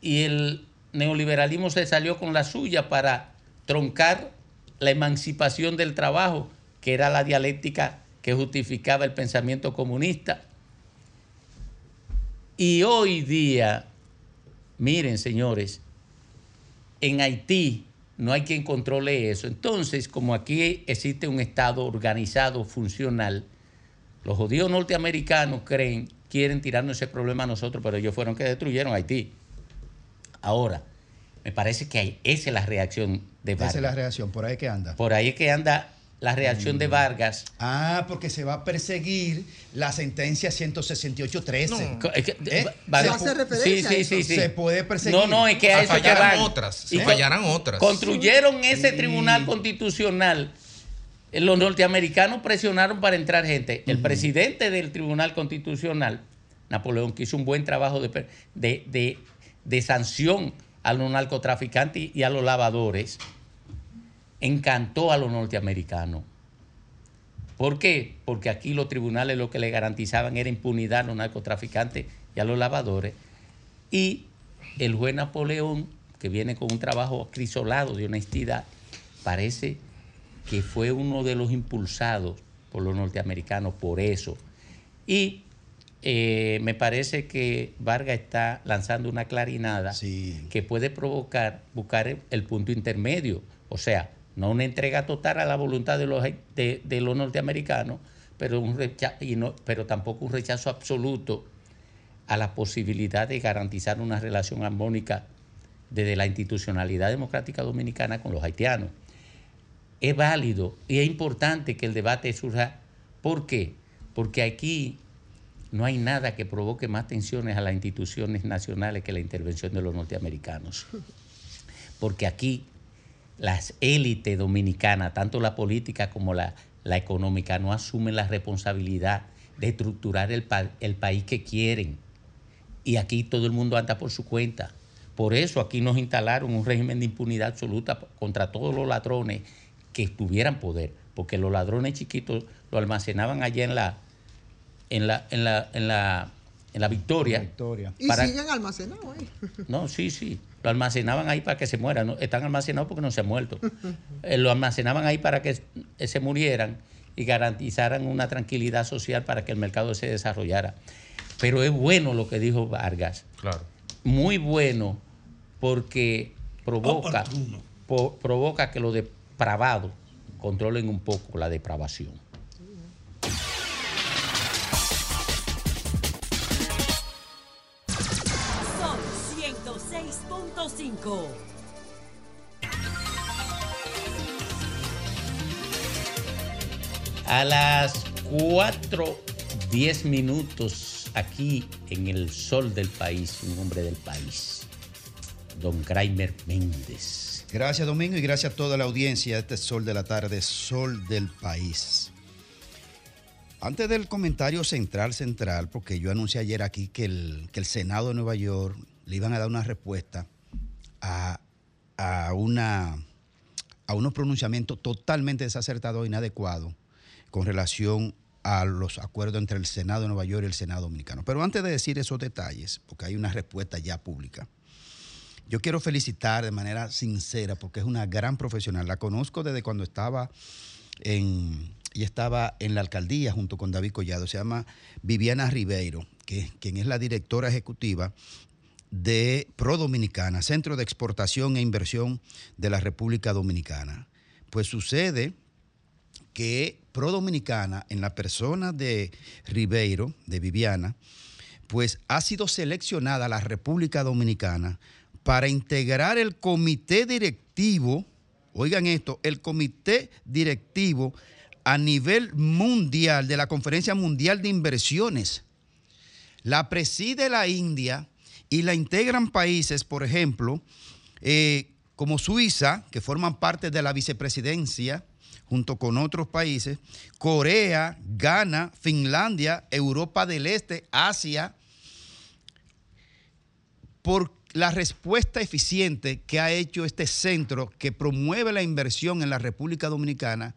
Speaker 1: y el neoliberalismo se salió con la suya para troncar la emancipación del trabajo, que era la dialéctica que justificaba el pensamiento comunista. Y hoy día, miren señores, en Haití no hay quien controle eso. Entonces, como aquí existe un Estado organizado, funcional, los judíos norteamericanos creen, quieren tirarnos ese problema a nosotros, pero ellos fueron que destruyeron Haití. Ahora, me parece que hay- esa es la reacción de Vargas.
Speaker 13: Esa es la reacción, por ahí que anda.
Speaker 1: Por ahí es que anda la reacción de Vargas.
Speaker 13: Ah, porque se va a perseguir la sentencia 168.13.
Speaker 1: Co- es que-
Speaker 13: ¿Eh?
Speaker 1: va-
Speaker 13: Se
Speaker 1: hace referencia Sí, sí, a sí, eso. sí.
Speaker 13: Se puede perseguir.
Speaker 1: No, no, es que a eso que
Speaker 3: Fallarán
Speaker 1: van.
Speaker 3: otras,
Speaker 1: Y
Speaker 3: fallarán otras.
Speaker 1: Construyeron ese tribunal constitucional. Eh, Los norteamericanos presionaron para entrar gente. El presidente del tribunal constitucional, Napoleón, que hizo un buen trabajo de, de- de sanción a los narcotraficantes y a los lavadores, encantó a los norteamericanos. ¿Por qué? Porque aquí los tribunales lo que le garantizaban era impunidad a los narcotraficantes y a los lavadores. Y el juez Napoleón, que viene con un trabajo acrisolado de honestidad, parece que fue uno de los impulsados por los norteamericanos por eso. Y eh, me parece que Vargas está lanzando una clarinada que puede provocar, buscar el, el punto intermedio. O sea, no una entrega total a la voluntad de los, de, de los norteamericanos, pero, un recha- y no- pero tampoco un rechazo absoluto a la posibilidad de garantizar una relación armónica desde la institucionalidad democrática dominicana con los haitianos. Es válido y es importante que el debate surja. ¿Por qué? Porque aquí no hay nada que provoque más tensiones a las instituciones nacionales que la intervención de los norteamericanos. Porque aquí las élites dominicanas, tanto la política como la, económica, no asumen la responsabilidad de estructurar el, el país que quieren. Y aquí todo el mundo anda por su cuenta. Por eso aquí nos instalaron un régimen de impunidad absoluta contra todos los ladrones que tuvieran poder, porque los ladrones chiquitos lo almacenaban allá en la, en la, en la, en la, en la Victoria.
Speaker 4: Y
Speaker 1: para-
Speaker 4: siguen almacenados ahí.
Speaker 1: no, sí, sí. Lo almacenaban ahí para que se mueran. ¿no? Están almacenados porque no se han muerto. Eh, lo almacenaban ahí para que eh, se murieran y garantizaran una tranquilidad social para que el mercado se desarrollara. Pero es bueno lo que dijo Vargas.
Speaker 3: Claro.
Speaker 1: Muy bueno porque provoca, po- provoca que los depravados controlen un poco la depravación.
Speaker 15: 106.5.
Speaker 1: A las 4.10 minutos aquí en el sol del país, un hombre del país, don Kraimer Méndez.
Speaker 13: Gracias Domingo y gracias a toda la audiencia de este Sol de la Tarde, Sol del País. Antes del comentario central, central, porque yo anuncié ayer aquí que el, que el Senado de Nueva York le iban a dar una respuesta a, una, a unos pronunciamientos totalmente desacertados e inadecuados con relación a los acuerdos entre el Senado de Nueva York y el Senado Dominicano. Pero antes de decir esos detalles, porque hay una respuesta ya pública, yo quiero felicitar de manera sincera porque es una gran profesional. La conozco desde cuando estaba en, ella estaba en la alcaldía junto con David Collado. Se llama Viviana Ribeiro, que, quien es la directora ejecutiva de Pro Dominicana, Centro de Exportación e Inversión de la República Dominicana. Pues sucede que Pro Dominicana, en la persona de Ribeiro, de Viviana, pues ha sido seleccionada la República Dominicana para integrar el comité directivo, oigan esto, el comité directivo a nivel mundial de la Conferencia Mundial de Inversiones. La preside la India y la integran países, por ejemplo, eh, como Suiza, que forman parte de la vicepresidencia, junto con otros países, Corea, Ghana, Finlandia, Europa del Este, Asia, por la respuesta eficiente que ha hecho este centro que promueve la inversión en la República Dominicana,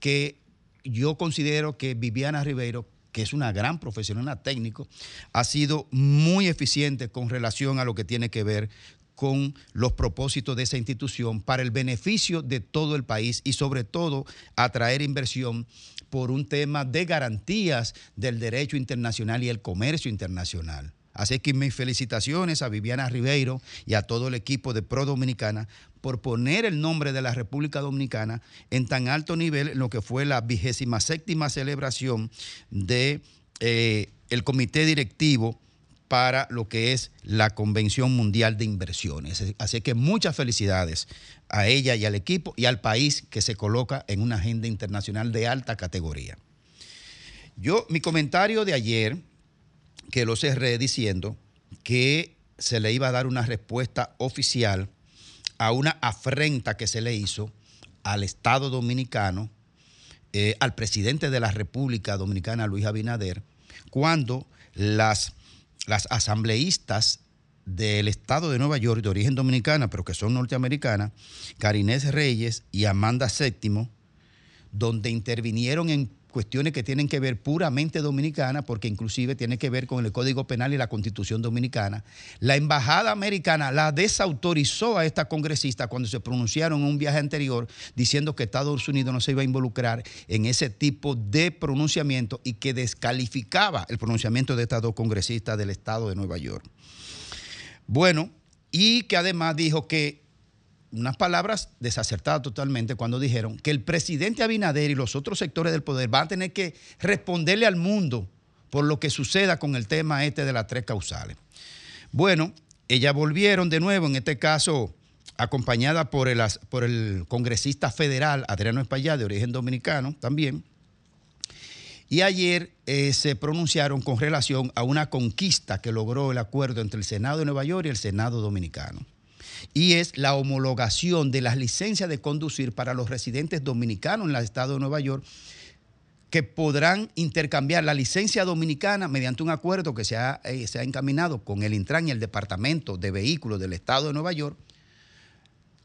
Speaker 13: que yo considero que Viviana Ribeiro, que es una gran profesional, una técnico, ha sido muy eficiente con relación a lo que tiene que ver con los propósitos de esa institución para el beneficio de todo el país y sobre todo atraer inversión por un tema de garantías del derecho internacional y el comercio internacional. Así que mis felicitaciones a Viviana Ribeiro y a todo el equipo de Pro Dominicana por poner el nombre de la República Dominicana en tan alto nivel en lo que fue la vigésima séptima celebración de eh, el comité directivo para lo que es la Convención Mundial de Inversiones. Así que muchas felicidades a ella y al equipo y al país que se coloca en una agenda internacional de alta categoría. Yo, mi comentario de ayer, que lo cerré diciendo que se le iba a dar una respuesta oficial a una afrenta que se le hizo al Estado Dominicano, eh, al presidente de la República Dominicana, Luis Abinader, cuando las, las asambleístas del Estado de Nueva York, de origen dominicana, pero que son norteamericanas, Carinés Reyes y Amanda Séptimo, donde intervinieron en cuestiones que tienen que ver puramente dominicana, porque inclusive tiene que ver con el Código Penal y la Constitución Dominicana. La Embajada Americana la desautorizó a esta congresista cuando se pronunciaron en un viaje anterior diciendo que Estados Unidos no se iba a involucrar en ese tipo de pronunciamiento y que descalificaba el pronunciamiento de estas dos congresistas del Estado de Nueva York. Bueno, y que además dijo que unas palabras desacertadas totalmente cuando dijeron que el presidente Abinader y los otros sectores del poder van a tener que responderle al mundo por lo que suceda con el tema este de las tres causales. Bueno, ellas volvieron de nuevo, en este caso acompañada por el, por el congresista federal Adriano Espaillá, de origen dominicano también, y ayer eh, se pronunciaron con relación a una conquista que logró el acuerdo entre el Senado de Nueva York y el Senado dominicano. Y es la homologación de las licencias de conducir para los residentes dominicanos en el estado de Nueva York que podrán intercambiar la licencia dominicana mediante un acuerdo que se ha, eh, se ha encaminado con el Intran y el Departamento de Vehículos del Estado de Nueva York,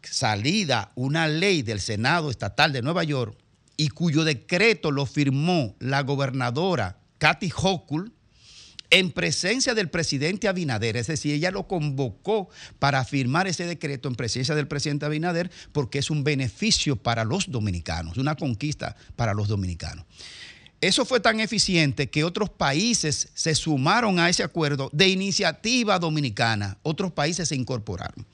Speaker 13: salida una ley del Senado Estatal de Nueva York y cuyo decreto lo firmó la gobernadora Kathy Hochul en presencia del presidente Abinader, es decir, ella lo convocó para firmar ese decreto en presencia del presidente Abinader porque es un beneficio para los dominicanos, una conquista para los dominicanos. Eso fue tan eficiente que otros países se sumaron a ese acuerdo de iniciativa dominicana, otros países se incorporaron.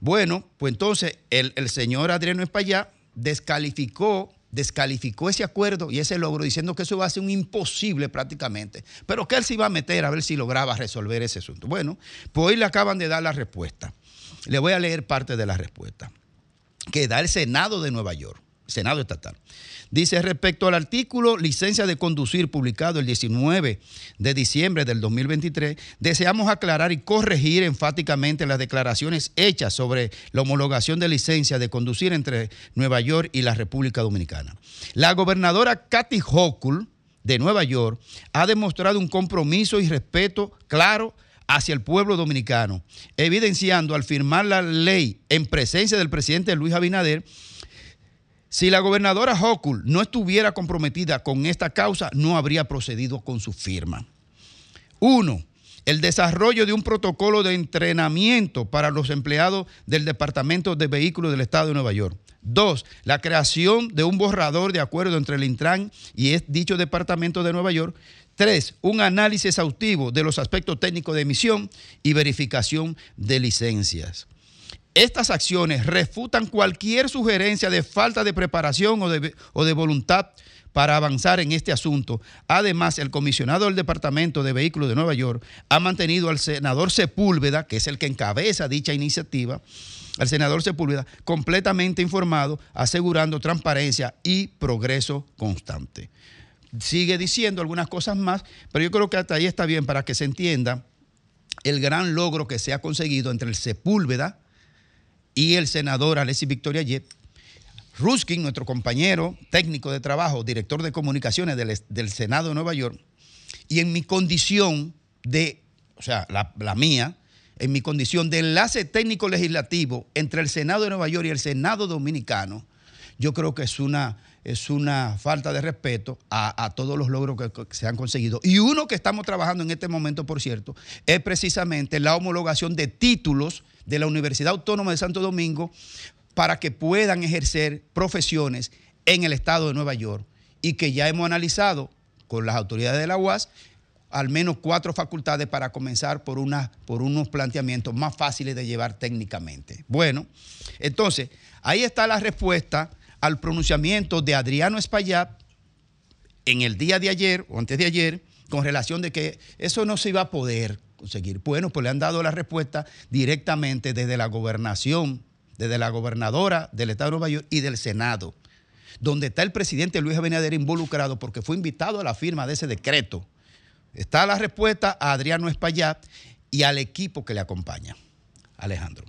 Speaker 13: Bueno, pues entonces el, señor Adriano Espaillá descalificó, descalificó ese acuerdo y ese logro diciendo que eso iba a ser un imposible prácticamente, pero que él se iba a meter a ver si lograba resolver ese asunto. Bueno, pues hoy le acaban de dar la respuesta. Le voy a leer parte de la respuesta que da el Senado de Nueva York, Senado estatal. Dice, respecto al artículo licencia de conducir publicado el 19 de diciembre del 2023, deseamos aclarar y corregir enfáticamente las declaraciones hechas sobre la homologación de licencia de conducir entre Nueva York y la República Dominicana. La gobernadora Kathy Hochul de Nueva York ha demostrado un compromiso y respeto claro hacia el pueblo dominicano, evidenciando al firmar la ley en presencia del presidente Luis Abinader si la gobernadora Hochul no estuviera comprometida con esta causa, no habría procedido con su firma. Uno, el desarrollo de un protocolo de entrenamiento para los empleados del Departamento de Vehículos del Estado de Nueva York. Dos, la creación de un borrador de acuerdo entre el Intran y dicho Departamento de Nueva York. Tres, un análisis exhaustivo de los aspectos técnicos de emisión y verificación de licencias. Estas acciones refutan cualquier sugerencia de falta de preparación o de, o de voluntad para avanzar en este asunto. Además, el comisionado del Departamento de Vehículos de Nueva York ha mantenido al senador Sepúlveda, que es el que encabeza dicha iniciativa, al senador Sepúlveda completamente informado, asegurando transparencia y progreso constante. Sigue diciendo algunas cosas más, pero yo creo que hasta ahí está bien para que se entienda el gran logro que se ha conseguido entre el Sepúlveda, y el senador Alexis Victoria Yep. Ruskin, nuestro compañero técnico de trabajo, director de comunicaciones del, Senado de Nueva York, y en mi condición de, o sea, la, mía, en mi condición de enlace técnico legislativo entre el Senado de Nueva York y el Senado dominicano, yo creo que es una, es una falta de respeto a, todos los logros que se han conseguido. Y uno que estamos trabajando en este momento, por cierto, es precisamente la homologación de títulos de la Universidad Autónoma de Santo Domingo para que puedan ejercer profesiones en el estado de Nueva York y que ya hemos analizado con las autoridades de la UAS al menos cuatro facultades para comenzar por, una, por unos planteamientos más fáciles de llevar técnicamente. Bueno, entonces, ahí está la respuesta al pronunciamiento de Adriano Espaillat en el día de ayer o antes de ayer con relación de que eso no se iba a poder conseguir. Bueno, pues le han dado la respuesta directamente desde la gobernación, desde la gobernadora del Estado de Nueva York y del Senado, donde está el presidente Luis Abinader involucrado porque fue invitado a la firma de ese decreto. Está la respuesta a Adriano Espaillat y al equipo que le acompaña. Alejandro.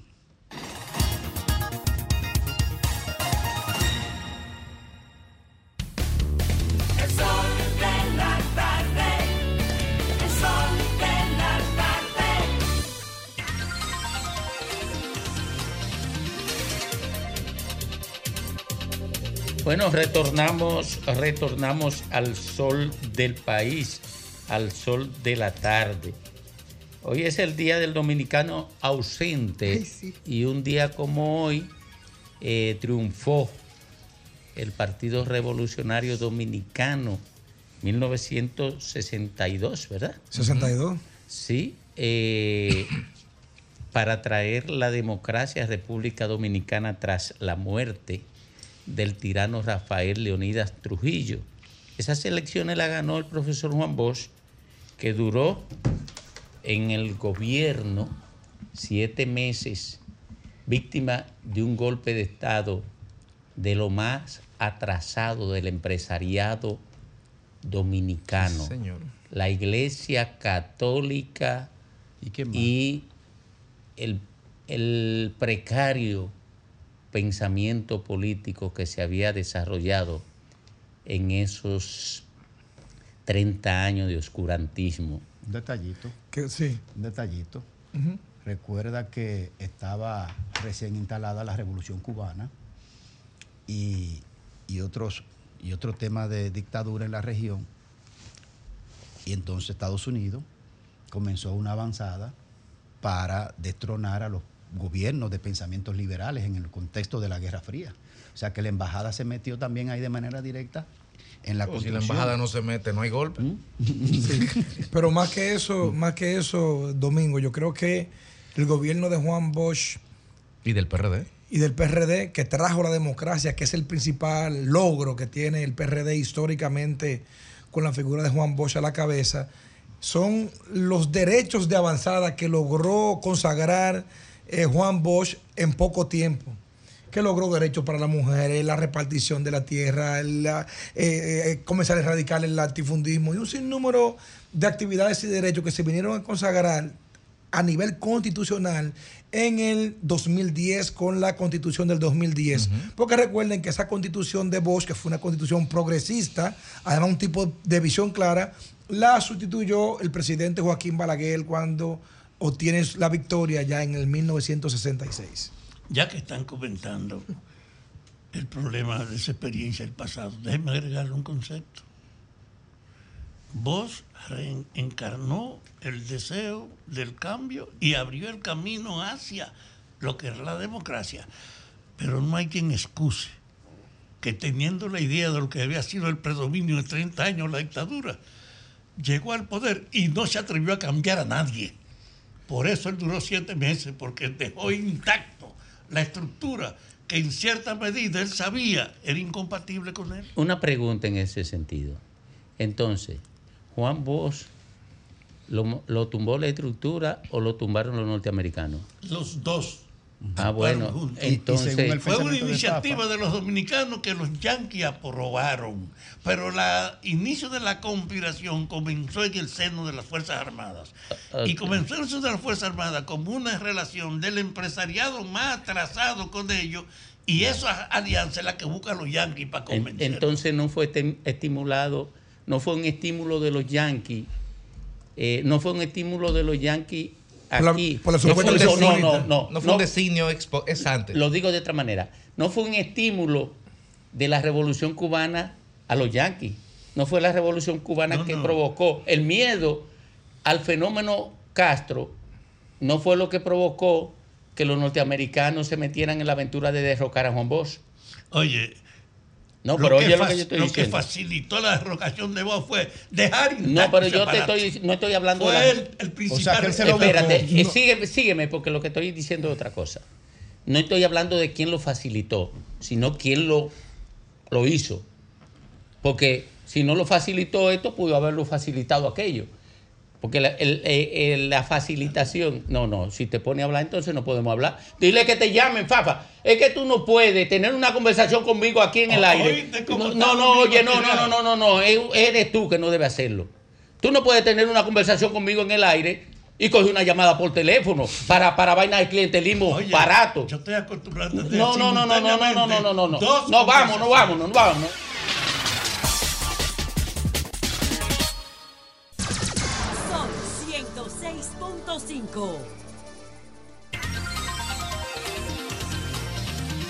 Speaker 1: Bueno, retornamos, retornamos al sol del país, al sol de la tarde. Hoy es el día del dominicano ausente y un día como hoy eh, triunfó el Partido Revolucionario Dominicano, 1962, ¿verdad?
Speaker 11: 62.
Speaker 1: Sí. eh, para traer la democracia a República Dominicana tras la muerte del tirano Rafael Leonidas Trujillo. Esas elecciones las ganó el profesor Juan Bosch, que duró en el gobierno siete meses, víctima de un golpe de Estado de lo más atrasado del empresariado dominicano.
Speaker 3: Señor.
Speaker 1: La Iglesia Católica y, el, el precario pensamiento político que se había desarrollado en esos 30 años de oscurantismo.
Speaker 13: Un detallito.
Speaker 11: Que, sí.
Speaker 13: Un detallito. Recuerda que estaba recién instalada la Revolución Cubana y, y otros y otro tema de dictadura en la región. Y entonces Estados Unidos comenzó una avanzada para destronar a los gobiernos de pensamientos liberales en el contexto de la Guerra Fría. O sea que la embajada se metió también ahí de manera directa en la
Speaker 3: O si la embajada no se mete, no hay golpe.
Speaker 11: Sí. Pero más que eso, más que eso, Domingo, yo creo que el gobierno de Juan Bosch
Speaker 3: Y del PRD.
Speaker 11: y del PRD, que trajo la democracia, que es el principal logro que tiene el PRD históricamente con la figura de Juan Bosch a la cabeza, son los derechos de avanzada que logró consagrar eh, Juan Bosch en poco tiempo que logró derechos para las mujeres, la repartición de la tierra, la, eh, eh, comenzar a erradicar el latifundismo y un sinnúmero de actividades y derechos que se vinieron a consagrar a nivel constitucional en el 2010 con la constitución del 2010. Porque recuerden que esa constitución de Bosch, que fue una constitución progresista, además un tipo de visión clara, la sustituyó el presidente Joaquín Balaguer cuando obtiene la victoria ya en el 1966.
Speaker 7: Ya que están comentando el problema de esa experiencia del pasado, déjenme agregarle un concepto. Vos encarnó el deseo del cambio y abrió el camino hacia lo que es la democracia. Pero no hay quien excuse que teniendo la idea de lo que había sido el predominio de 30 años la dictadura, llegó al poder y no se atrevió a cambiar a nadie. Por eso él duró siete meses, porque dejó intacto la estructura que en cierta medida él sabía era incompatible con él.
Speaker 1: Una pregunta en ese sentido. Entonces, Juan Bosch lo, lo tumbó la estructura o lo tumbaron los norteamericanos.
Speaker 7: Los dos.
Speaker 1: Ah, bueno,
Speaker 7: juntos.
Speaker 1: entonces
Speaker 7: fue una iniciativa de los dominicanos que los yanquis aprobaron, pero el inicio de la conspiración comenzó en el seno de las Fuerzas Armadas. Y
Speaker 1: Ok.
Speaker 7: comenzó en el seno de las Fuerzas Armadas como una relación del empresariado más atrasado con ellos, y esa alianza es la que buscan los yanquis para
Speaker 1: En-
Speaker 7: convencer.
Speaker 1: entonces no fue estim- estimulado, no fue un estímulo de los yanquis, eh, no fue un estímulo de los yanquis
Speaker 3: Por la-
Speaker 1: aquí.
Speaker 3: por la
Speaker 1: No fue no, no, no,
Speaker 3: No fue un designio expo- ex ante.
Speaker 1: Lo digo de otra manera. No fue un estímulo de la revolución cubana a los yanquis. No fue la revolución cubana
Speaker 7: No,
Speaker 1: que
Speaker 7: no.
Speaker 1: provocó el miedo al fenómeno Castro. No fue lo que provocó que los norteamericanos se metieran en la aventura de derrocar a Juan Bosch.
Speaker 7: Oye,
Speaker 1: No,
Speaker 7: lo
Speaker 1: pero
Speaker 7: que
Speaker 1: oye lo que yo estoy
Speaker 7: lo
Speaker 1: diciendo.
Speaker 7: que facilitó la derrocación de Bosch fue dejar
Speaker 1: No, pero yo te estoy, no estoy hablando
Speaker 7: Fue
Speaker 1: de la-
Speaker 7: el- el principal
Speaker 1: Espérate,
Speaker 7: buscó.
Speaker 1: eh,
Speaker 7: No.
Speaker 1: sígueme, sígueme, porque lo que estoy diciendo es otra cosa. No estoy hablando de quién lo facilitó, sino quién lo, lo hizo. Porque si no lo facilitó esto, pudo haberlo facilitado aquello. Porque la, el- eh, eh, la facilitación, no, no, si te pone a hablar, entonces no podemos hablar. Dile que te llamen, Fafa. Es que tú no puedes tener una conversación conmigo aquí en el aire. No, no, no, oye, no, no, no, no, no, no, es- eres tú que no debes hacerlo. Tú no puedes tener una conversación conmigo en el aire y coger una llamada por teléfono para, para vainas de clientelismo barato.
Speaker 7: Yo estoy acostumbrado a
Speaker 1: No, no, no, no, no, no, no, no, no, no, no.
Speaker 7: dos
Speaker 1: No, vamos, no vamos, no vamos.
Speaker 15: 106.5.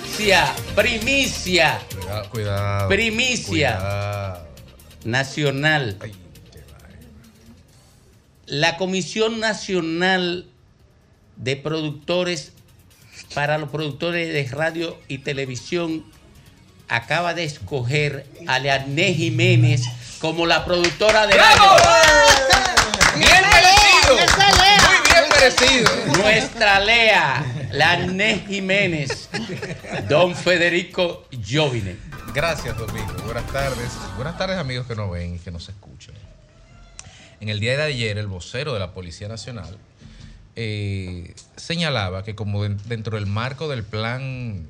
Speaker 1: Primicia, primicia,
Speaker 3: Cuidado, cuidado.
Speaker 1: primicia
Speaker 3: Cuidado.
Speaker 1: nacional. La Comisión Nacional de Productores para los productores de radio y televisión acaba de escoger a Leanné Jiménez como la productora del año.
Speaker 3: ¡Bien merecido! Parecido.
Speaker 1: Nuestra Lea, la Né Jiménez, don Federico Jovine.
Speaker 3: Gracias, Domingo. Buenas tardes. Buenas tardes, amigos que nos ven y que nos escuchan. En el día de ayer, el vocero de la Policía Nacional eh, señalaba que como den- dentro del marco del plan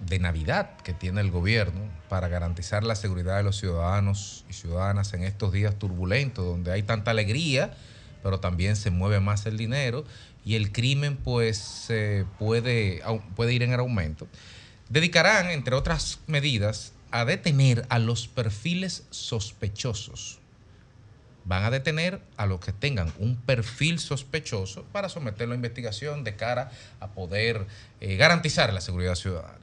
Speaker 3: de Navidad que tiene el gobierno para garantizar la seguridad de los ciudadanos y ciudadanas en estos días turbulentos, donde hay tanta alegría, pero también se mueve más el dinero y el crimen pues puede, puede ir en aumento, dedicarán, entre otras medidas, a detener a los perfiles sospechosos van a detener a los que tengan un perfil sospechoso para someterlo a investigación de cara a poder eh, garantizar la seguridad ciudadana.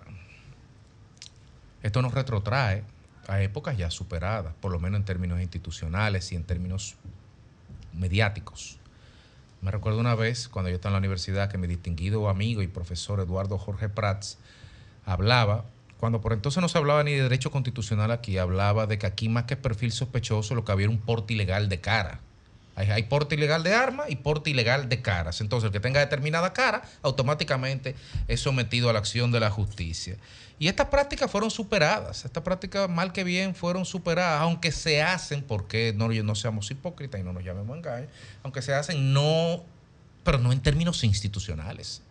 Speaker 3: Esto nos retrotrae a épocas ya superadas, por lo menos en términos institucionales y en términos mediáticos. Me recuerdo una vez cuando yo estaba en la universidad que mi distinguido amigo y profesor Eduardo Jorge Prats hablaba, cuando por entonces no se hablaba ni de derecho constitucional aquí, hablaba de que aquí más que perfil sospechoso lo que había era un porte ilegal de cara. Hay, porte ilegal de armas y porte ilegal de caras. Entonces el que tenga determinada cara automáticamente es sometido a la acción de la justicia. Y estas prácticas fueron superadas, estas prácticas mal que bien fueron superadas, aunque se hacen, porque no, seamos hipócritas y no nos llamemos engaños, aunque se hacen no, pero no en términos institucionales,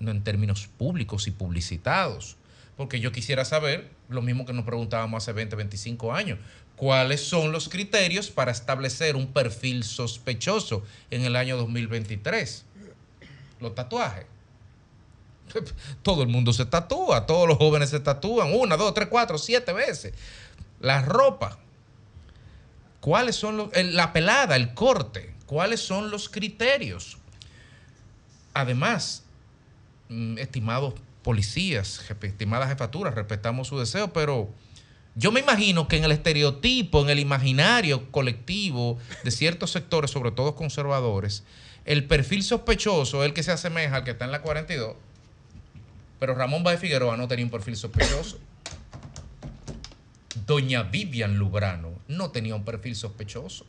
Speaker 3: no en términos públicos y publicitados. Porque yo quisiera saber, lo mismo que nos preguntábamos hace 20, 25 años, cuáles son los criterios para establecer un perfil sospechoso en el año 2023. Los tatuajes. Todo el mundo se tatúa, todos los jóvenes se tatúan una, dos, tres, cuatro, siete veces. La ropa. ¿Cuáles son los, la pelada, el corte? ¿Cuáles son los criterios? Además, mm, estimados policías, estimadas jefaturas, respetamos su deseo, pero yo me imagino que en el estereotipo, en el imaginario colectivo de ciertos sectores, sobre todo conservadores, el perfil sospechoso el que se asemeja al que está en la 42, pero Ramón Baez Figueroa no tenía un perfil sospechoso. Doña Vivian Lubrano no tenía un perfil sospechoso.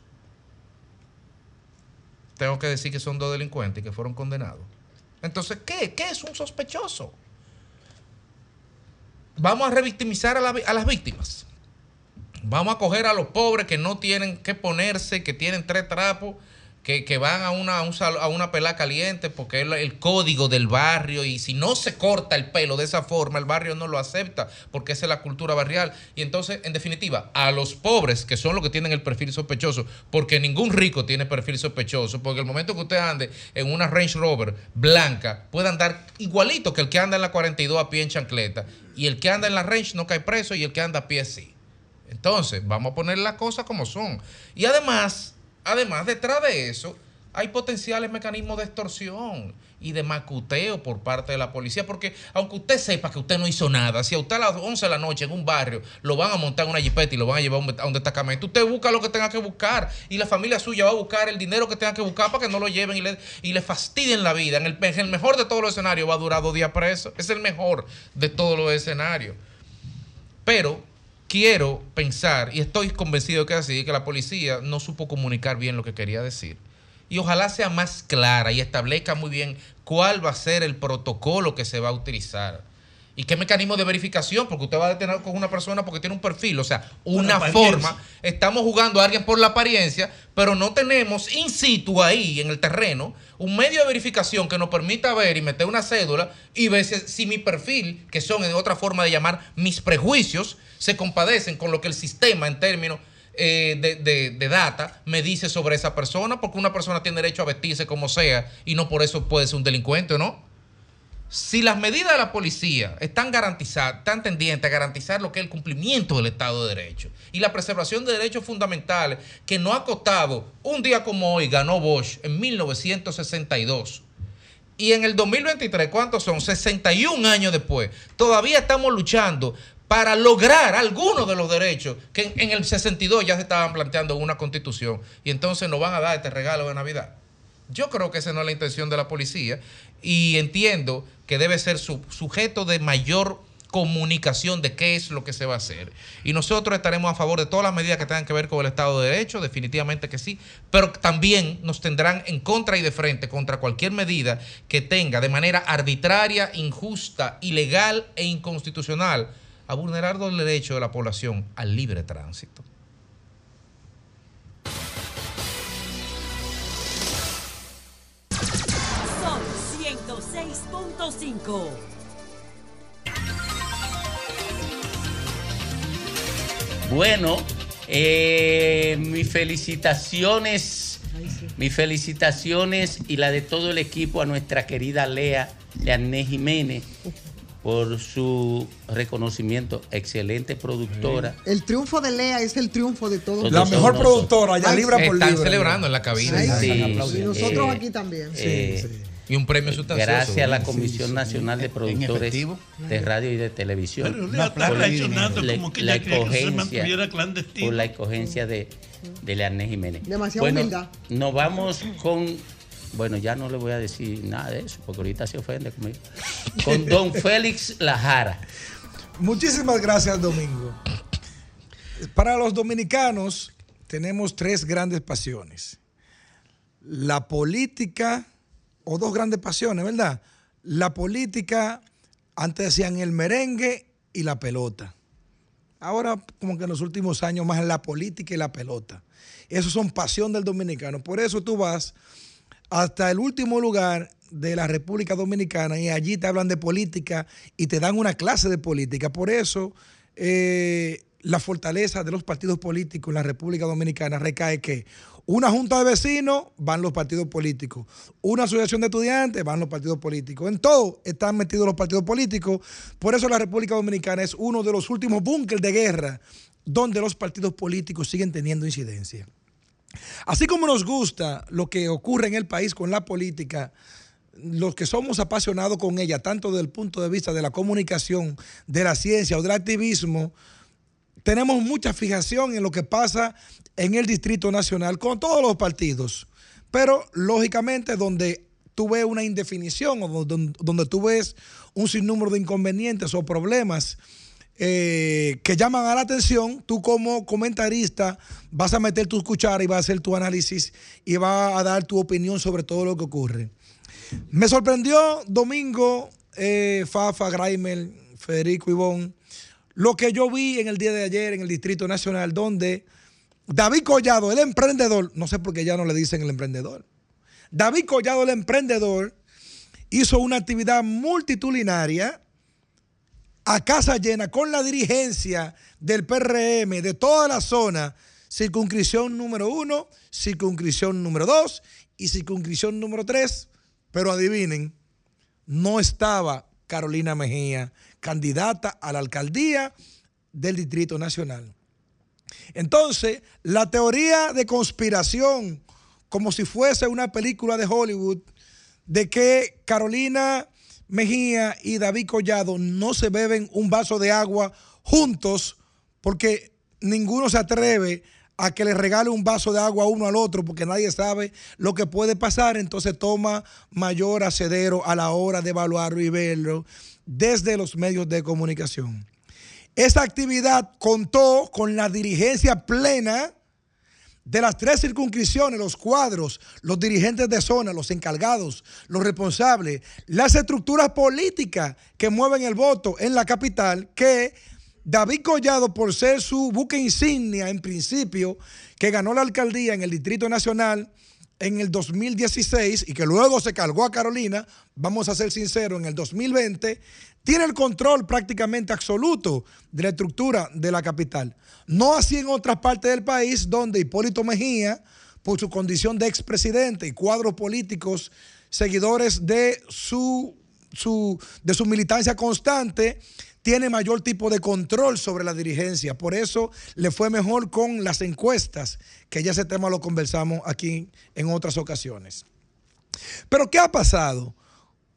Speaker 3: Tengo que decir que son dos delincuentes que fueron condenados. Entonces, ¿qué? ¿Qué es un sospechoso? Vamos a revictimizar a, a las víctimas. Vamos a coger a los pobres que no tienen que ponerse, que tienen tres trapos, que, que van a una, a a una pelada caliente porque es el, el código del barrio y si no se corta el pelo de esa forma, el barrio no lo acepta porque esa es la cultura barrial. Y entonces, en definitiva, a los pobres, que son los que tienen el perfil sospechoso, porque ningún rico tiene perfil sospechoso, porque el momento que usted ande en una Range Rover blanca, puede andar igualito que el que anda en la 42 a pie en chancleta, y el que anda en la Range no cae preso y el que anda a pie sí. Entonces, vamos a poner las cosas como son. Y además, además, detrás de eso, hay potenciales mecanismos de extorsión y de macuteo por parte de la policía, porque aunque usted sepa que usted no hizo nada, si a usted a las 11 de la noche en un barrio lo van a montar en una jipeta y lo van a llevar a un- destacamento, usted busca lo que tenga que buscar y la familia suya va a buscar el dinero que tenga que buscar para que no lo lleven y le, y fastidien la vida. En el, en el mejor de todos los escenarios va a durar dos días preso, es el mejor de todos los escenarios. Pero quiero pensar, y estoy convencido que es así, que la policía no supo comunicar bien lo que quería decir. Y ojalá sea más clara y establezca muy bien cuál va a ser el protocolo que se va a utilizar. Y qué mecanismo de verificación, porque usted va a detener con una persona porque tiene un perfil, o sea, una forma. Estamos jugando a alguien por la apariencia, pero no tenemos in situ ahí, en el terreno, un medio de verificación que nos permita ver y meter una cédula y ver si, si mi perfil, que son en otra forma de llamar mis prejuicios, se compadecen con lo que el sistema en términos eh, de, de- de data me dice sobre esa persona, porque una persona tiene derecho a vestirse como sea y no por eso puede ser un delincuente, ¿no? Si las medidas de la policía están garantizadas, están tendientes a garantizar lo que es el cumplimiento del Estado de Derecho y la preservación de derechos fundamentales que no ha costado un día como hoy ganó Bosch en 1962 y en el 2023, ¿cuántos son? 61 años después, todavía estamos luchando para lograr algunos de los derechos que en, el 62 ya se estaban planteando una constitución y entonces nos van a dar este regalo de Navidad. Yo creo que esa no es la intención de la policía y entiendo que debe ser su, sujeto de mayor comunicación de qué es lo que se va a hacer. Y nosotros estaremos a favor de todas las medidas que tengan que ver con el Estado de Derecho, definitivamente que sí, pero también nos tendrán en contra y de frente contra cualquier medida que tenga de manera arbitraria, injusta, ilegal e inconstitucional a vulnerar el derecho de la población al libre tránsito.
Speaker 15: Sol 106.5.
Speaker 1: Bueno, eh, mis felicitaciones, mis felicitaciones y la de todo el equipo a nuestra querida Lea, Leanné Jiménez, por su reconocimiento. Excelente productora.
Speaker 4: El triunfo de Lea es el triunfo de todos.
Speaker 1: La mejor
Speaker 4: nosotros.
Speaker 1: productora, ya
Speaker 4: Ay,
Speaker 1: libra
Speaker 4: sí.
Speaker 1: por
Speaker 3: Están
Speaker 1: libra.
Speaker 3: celebrando en la cabina.
Speaker 4: Ay, sí.
Speaker 3: Están
Speaker 4: Y nosotros
Speaker 1: Eh,
Speaker 4: aquí también.
Speaker 1: Eh,
Speaker 3: Y un premio sustancioso.
Speaker 1: Gracias a la
Speaker 3: Sí,
Speaker 1: Comisión
Speaker 3: sí.
Speaker 1: Nacional de Productores de Radio y de Televisión.
Speaker 7: Pero Lea está reaccionando
Speaker 1: la-
Speaker 7: como que
Speaker 1: la
Speaker 7: que se.
Speaker 1: Por la escogencia de, de Leanés Jiménez.
Speaker 4: Demasiada
Speaker 1: bueno,
Speaker 4: humildad.
Speaker 1: Nos vamos con. Bueno, ya no le voy a decir nada de eso, porque ahorita se ofende conmigo. Con don Félix Lajara.
Speaker 11: Muchísimas gracias, Domingo. Para los dominicanos tenemos tres grandes pasiones. La política, o dos grandes pasiones, ¿verdad? La política, antes decían el merengue y la pelota. Ahora, como que en los últimos años, más la política y la pelota. Eso son pasión del dominicano. Por eso tú vas hasta el último lugar de la República Dominicana y allí te hablan de política y te dan una clase de política. Por eso eh, la fortaleza de los partidos políticos en la República Dominicana recae que una junta de vecinos van los partidos políticos, una asociación de estudiantes van los partidos políticos. En todo están metidos los partidos políticos. Por eso la República Dominicana es uno de los últimos búnkeres de guerra donde los partidos políticos siguen teniendo incidencia. Así como nos gusta lo que ocurre en el país con la política, los que somos apasionados con ella, tanto desde el punto de vista de la comunicación, de la ciencia o del activismo, tenemos mucha fijación en lo que pasa en el Distrito Nacional con todos los partidos. Pero lógicamente donde tú ves una indefinición o donde, donde tú ves un sinnúmero de inconvenientes o problemas eh, que llaman a la atención, tú como comentarista vas a meter tus cucharas y vas a hacer tu análisis y vas a dar tu opinión sobre todo lo que ocurre. Me sorprendió Domingo, eh, Fafa, Graimer, Federico Ivón, lo que yo vi en el día de ayer en el Distrito Nacional, donde David Collado, el emprendedor, no sé por qué ya no le dicen el emprendedor, David Collado, el emprendedor, hizo una actividad multitudinaria a casa llena con la dirigencia del PRM de toda la zona, circunscripción número uno, circunscripción número dos y circunscripción número tres. Pero adivinen, no estaba Carolina Mejía, candidata a la alcaldía del Distrito Nacional. Entonces, la teoría de conspiración, como si fuese una película de Hollywood, de que Carolina Mejía y David Collado no se beben un vaso de agua juntos porque ninguno se atreve a que le regale un vaso de agua uno al otro porque nadie sabe lo que puede pasar, entonces toma mayor acedero a la hora de evaluarlo y verlo desde los medios de comunicación. Esta actividad contó con la dirigencia plena de las tres circunscripciones, los cuadros, los dirigentes de zona, los encargados, los responsables, las estructuras políticas que mueven el voto en la capital, que David Collado, por ser su buque insignia en principio, que ganó la alcaldía en el Distrito Nacional en el 2016 y que luego se cargó a Carolina, vamos a ser sinceros, en el 2020, tiene el control prácticamente absoluto de la estructura de la capital. No así en otras partes del país donde Hipólito Mejía, por su condición de expresidente y cuadros políticos, seguidores de su, su- de su militancia constante, tiene mayor tipo de control sobre la dirigencia. Por eso le fue mejor con las encuestas, que ya ese tema lo conversamos aquí en otras ocasiones. Pero ¿qué ha pasado?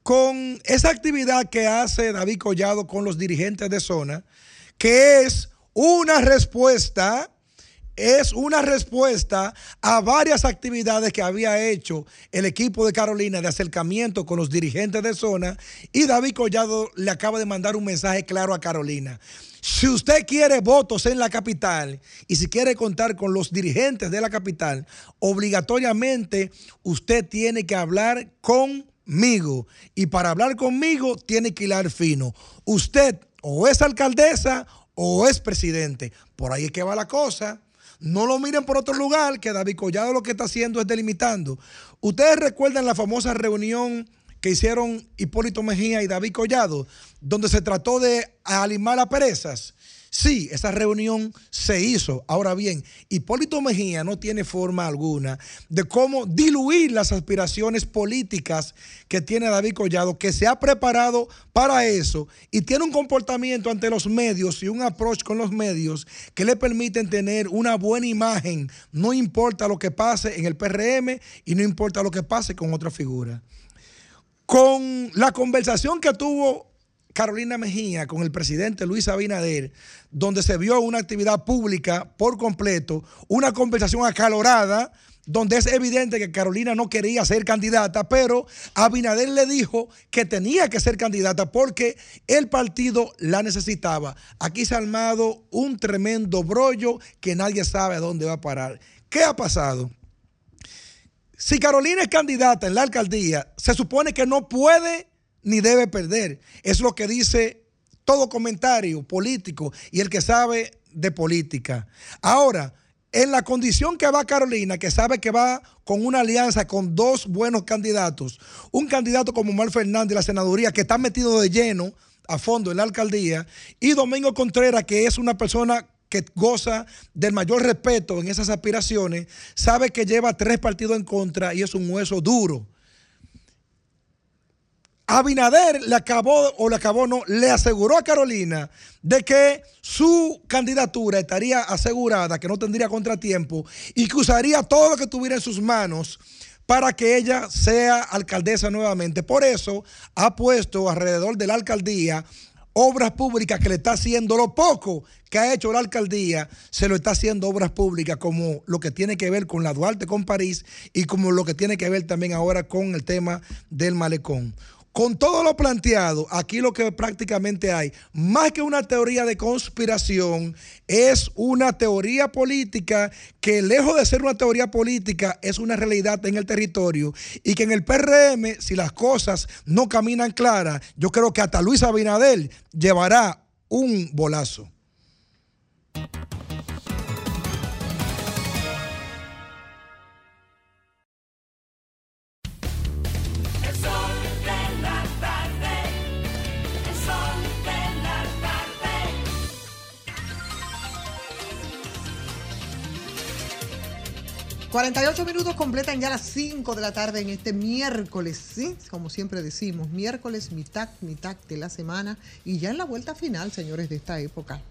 Speaker 11: Con esa actividad que hace David Collado con los dirigentes de zona, que es una respuesta es una respuesta a varias actividades que había hecho el equipo de Carolina de acercamiento con los dirigentes de zona y David Collado le acaba de mandar un mensaje claro a Carolina. Si usted quiere votos en la capital y si quiere contar con los dirigentes de la capital, obligatoriamente usted tiene que hablar conmigo. Y para hablar conmigo tiene que hilar fino. Usted o es alcaldesa o es presidente. Por ahí es que va la cosa. No lo miren por otro lugar, que David Collado lo que está haciendo es delimitando. Ustedes recuerdan la famosa reunión que hicieron Hipólito Mejía y David Collado, donde se trató de alimar a perezas. Sí, esa reunión se hizo. Ahora bien, Hipólito Mejía no tiene forma alguna de cómo diluir las aspiraciones políticas que tiene David Collado, que se ha preparado para eso y tiene un comportamiento ante los medios y un approach con los medios que le permiten tener una buena imagen, no importa lo que pase en el PRM y no importa lo que pase con otra figura. Con la conversación que tuvo Carolina Mejía con el presidente Luis Abinader, donde se vio una actividad pública por completo, una conversación acalorada, donde es evidente que Carolina no quería ser candidata, pero Abinader le dijo que tenía que ser candidata porque el partido la necesitaba. Aquí se ha armado un tremendo brollo que nadie sabe a dónde va a parar. ¿Qué ha pasado? Si Carolina es candidata en la alcaldía, se supone que no puede ni debe perder. Es lo que dice todo comentario político y el que sabe de política. Ahora, en la condición que va Carolina, que sabe que va con una alianza con dos buenos candidatos, un candidato como Omar Fernández de la senaduría, que está metido de lleno a fondo en la alcaldía, y Domingo Contreras, que es una persona que goza del mayor respeto en esas aspiraciones, sabe que lleva tres partidos en contra y es un hueso duro. Abinader le acabó, o le acabó no, le aseguró a Carolina de que su candidatura estaría asegurada, que no tendría contratiempo y que usaría todo lo que tuviera en sus manos para que ella sea alcaldesa nuevamente. Por eso ha puesto alrededor de la alcaldía obras públicas que le está haciendo lo poco que ha hecho la alcaldía, se lo está haciendo obras públicas como lo que tiene que ver con la Duarte con París y como lo que tiene que ver también ahora con el tema del malecón. Con todo lo planteado, aquí lo que prácticamente hay, más que una teoría de conspiración, es una teoría política que lejos de ser una teoría política, es una realidad en el territorio y que en el PRM, si las cosas no caminan claras, yo creo que hasta Luis Abinader llevará un bolazo.
Speaker 4: 48 minutos completan ya las 5 de la tarde en este miércoles, ¿sí? Como siempre decimos, miércoles, mitad, mitad de la semana y ya en la vuelta final, señores, de esta época,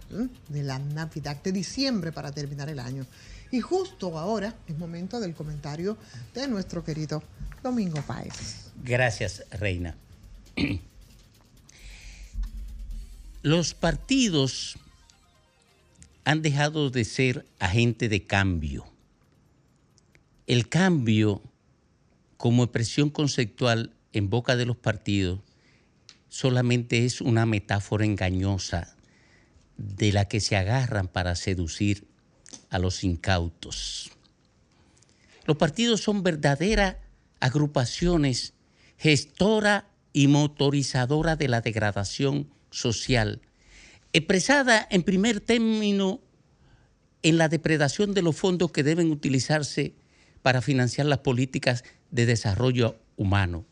Speaker 4: de la Navidad, de diciembre para terminar el año. Y justo ahora es momento del comentario de nuestro querido Domingo Páez.
Speaker 1: Gracias, Reina. Los partidos han dejado de ser agente de cambio. El cambio como expresión conceptual en boca de los partidos solamente es una metáfora engañosa de la que se agarran para seducir a los incautos. Los partidos son verdaderas agrupaciones gestora y motorizadora de la degradación social, expresada en primer término en la depredación de los fondos que deben utilizarse para financiar las políticas de desarrollo humano.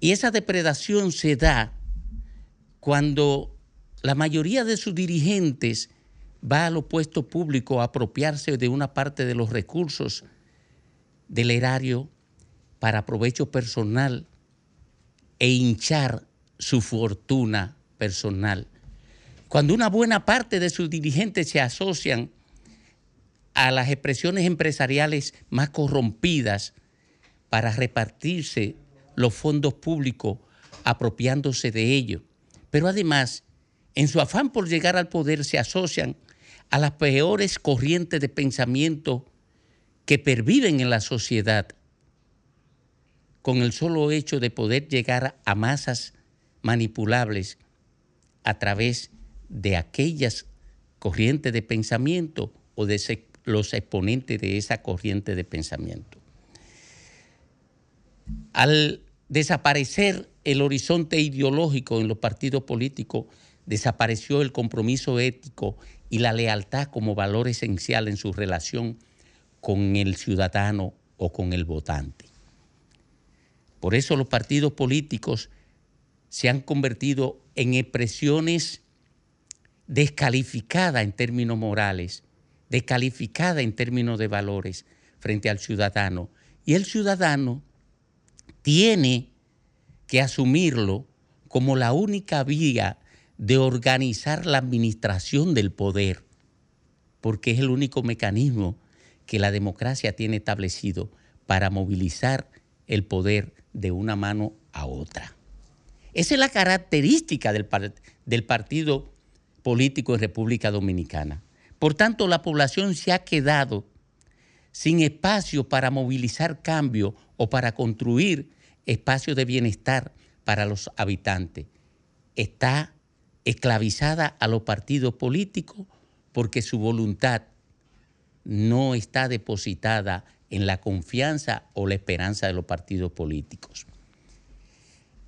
Speaker 1: Y esa depredación se da cuando la mayoría de sus dirigentes va a los puestos públicos a apropiarse de una parte de los recursos del erario para provecho personal e hinchar su fortuna personal. Cuando una buena parte de sus dirigentes se asocian a las expresiones empresariales más corrompidas para repartirse los fondos públicos apropiándose de ellos. Pero además, en su afán por llegar al poder, se asocian a las peores corrientes de pensamiento que perviven en la sociedad con el solo hecho de poder llegar a masas manipulables a través de aquellas corrientes de pensamiento o de los exponentes de esa corriente de pensamiento. Al desaparecer el horizonte ideológico en los partidos políticos, desapareció el compromiso ético y la lealtad como valor esencial en su relación con el ciudadano o con el votante. Por eso los partidos políticos se han convertido en expresiones descalificadas en términos morales, descalificadas en términos de valores frente al ciudadano. Y el ciudadano tiene que asumirlo como la única vía de organizar la administración del poder, porque es el único mecanismo que la democracia tiene establecido para movilizar el poder de una mano a otra. Esa es la característica del, del partido político en República Dominicana. Por tanto, la población se ha quedado sin espacio para movilizar cambio o para construir espacios de bienestar para los habitantes. Está esclavizada a los partidos políticos porque su voluntad no está depositada en la confianza o la esperanza de los partidos políticos.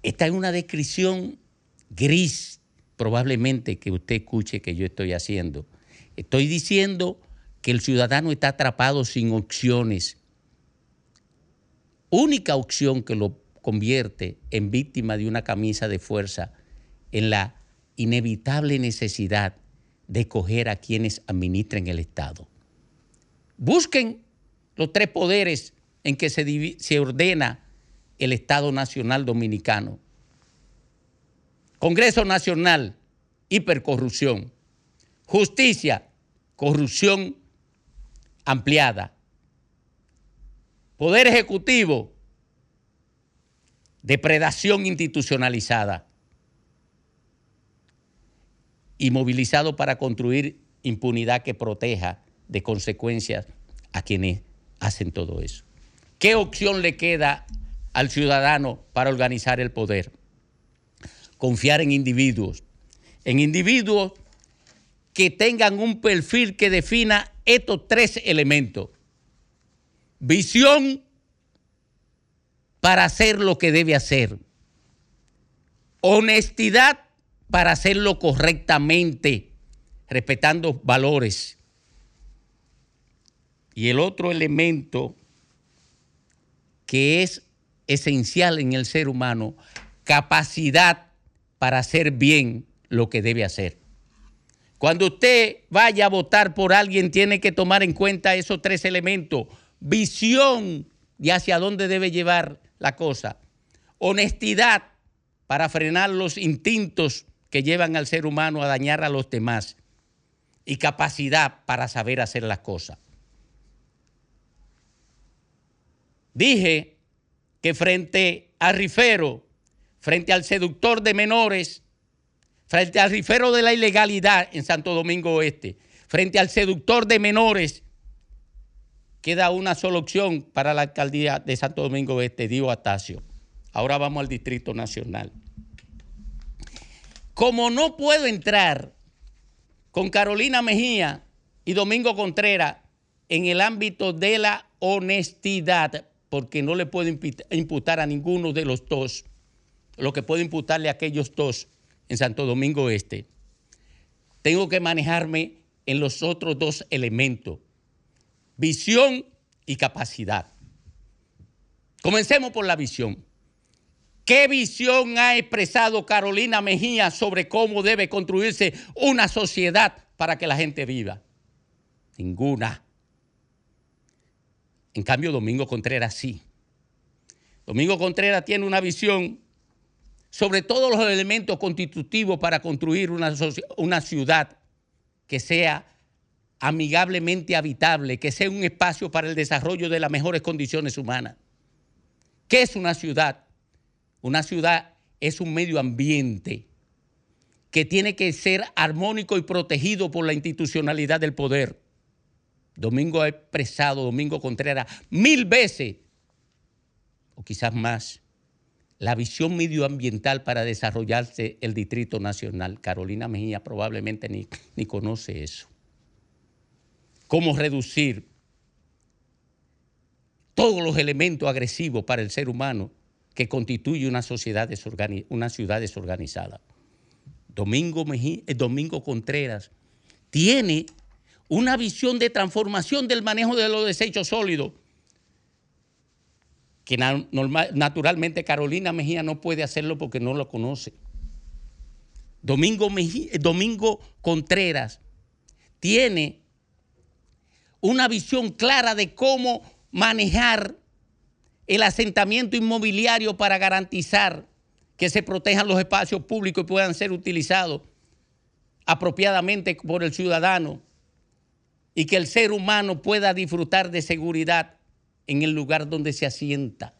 Speaker 1: Esta es una descripción gris, probablemente que usted escuche que yo estoy haciendo. Estoy diciendo que el ciudadano está atrapado sin opciones. Única opción que lo convierte en víctima de una camisa de fuerza en la inevitable necesidad de escoger a quienes administren el Estado. Busquen los tres poderes en que se, se ordena el Estado Nacional Dominicano. Congreso Nacional, hipercorrupción. Justicia, corrupción ampliada. Poder Ejecutivo, depredación institucionalizada. Y movilizado para construir impunidad que proteja de consecuencias a quienes hacen todo eso. ¿Qué opción le queda al ciudadano para organizar el poder? Confiar en individuos, en individuos que tengan un perfil que defina estos tres elementos. Visión para hacer lo que debe hacer. Honestidad para hacerlo correctamente, respetando valores. Y el otro elemento que es esencial en el ser humano, capacidad para hacer bien lo que debe hacer. Cuando usted vaya a votar por alguien, tiene que tomar en cuenta esos tres elementos. Visión de hacia dónde debe llevar la cosa. Honestidad para frenar los instintos que llevan al ser humano a dañar a los demás. Y capacidad para saber hacer las cosas. Dije que frente a Rifero, frente al seductor de menores, frente al rifero de la ilegalidad en Santo Domingo Oeste, frente al seductor de menores, queda una sola opción para la alcaldía de Santo Domingo Oeste, Dio Atacio. Ahora vamos al Distrito Nacional. Como no puedo entrar con Carolina Mejía y Domingo Contreras en el ámbito de la honestidad, porque no le puedo imputar a ninguno de los dos lo que puedo imputarle a aquellos dos en Santo Domingo Este, tengo que manejarme en los otros dos elementos, visión y capacidad. Comencemos por la visión. ¿Qué visión ha expresado Carolina Mejía sobre cómo debe construirse una sociedad para que la gente viva? Ninguna. En cambio, Domingo Contreras sí. Domingo Contreras tiene una visión sobre todos los elementos constitutivos para construir una, una ciudad que sea amigablemente habitable, que sea un espacio para el desarrollo de las mejores condiciones humanas. ¿Qué es una ciudad? Una ciudad es un medio ambiente que tiene que ser armónico y protegido por la institucionalidad del poder. Domingo ha expresado, Domingo Contreras, mil veces, o quizás más, la visión medioambiental para desarrollarse el Distrito Nacional. Carolina Mejía probablemente ni, ni conoce eso. Cómo reducir todos los elementos agresivos para el ser humano que constituye una sociedad desorgani- una ciudad desorganizada. Domingo, Mejí- eh, Domingo Contreras tiene una visión de transformación del manejo de los desechos sólidos que naturalmente Carolina Mejía no puede hacerlo porque no lo conoce. Domingo, eh, Domingo Contreras tiene una visión clara de cómo manejar el asentamiento inmobiliario para garantizar que se protejan los espacios públicos y puedan ser utilizados apropiadamente por el ciudadano y que el ser humano pueda disfrutar de seguridad en el lugar donde se asienta.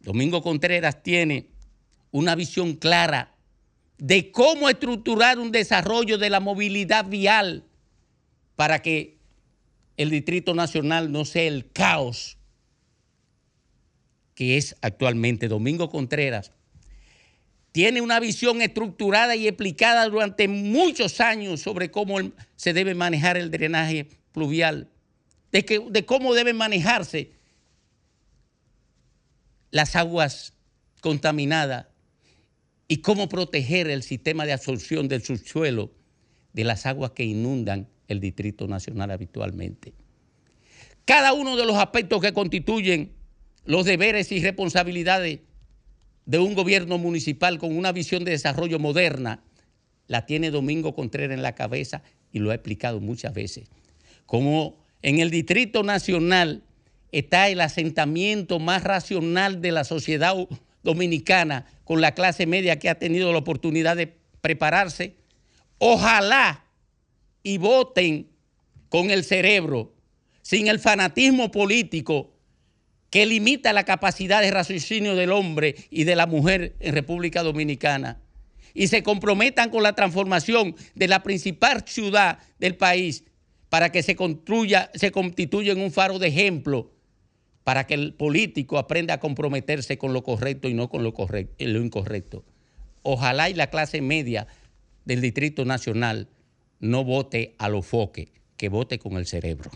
Speaker 1: Domingo Contreras tiene una visión clara de cómo estructurar un desarrollo de la movilidad vial para que el Distrito Nacional no sea el caos que es actualmente. Domingo Contreras tiene una visión estructurada y explicada durante muchos años sobre cómo se debe manejar el drenaje pluvial, de, que- de cómo deben manejarse las aguas contaminadas y cómo proteger el sistema de absorción del subsuelo de las aguas que inundan el Distrito Nacional habitualmente. Cada uno de los aspectos que constituyen los deberes y responsabilidades de un gobierno municipal con una visión de desarrollo moderna, la tiene Domingo Contreras en la cabeza y lo ha explicado muchas veces. En el Distrito Nacional está el asentamiento más racional de la sociedad dominicana con la clase media que ha tenido la oportunidad de prepararse, ojalá y voten con el cerebro, sin el fanatismo político que limita la capacidad de raciocinio del hombre y de la mujer en República Dominicana. Y se comprometan con la transformación de la principal ciudad del país para que se construya, se constituya en un faro de ejemplo para que el político aprenda a comprometerse con lo correcto y no con lo, correcto, lo incorrecto. Ojalá y la clase media del Distrito Nacional no vote a lo foque, que vote con el cerebro.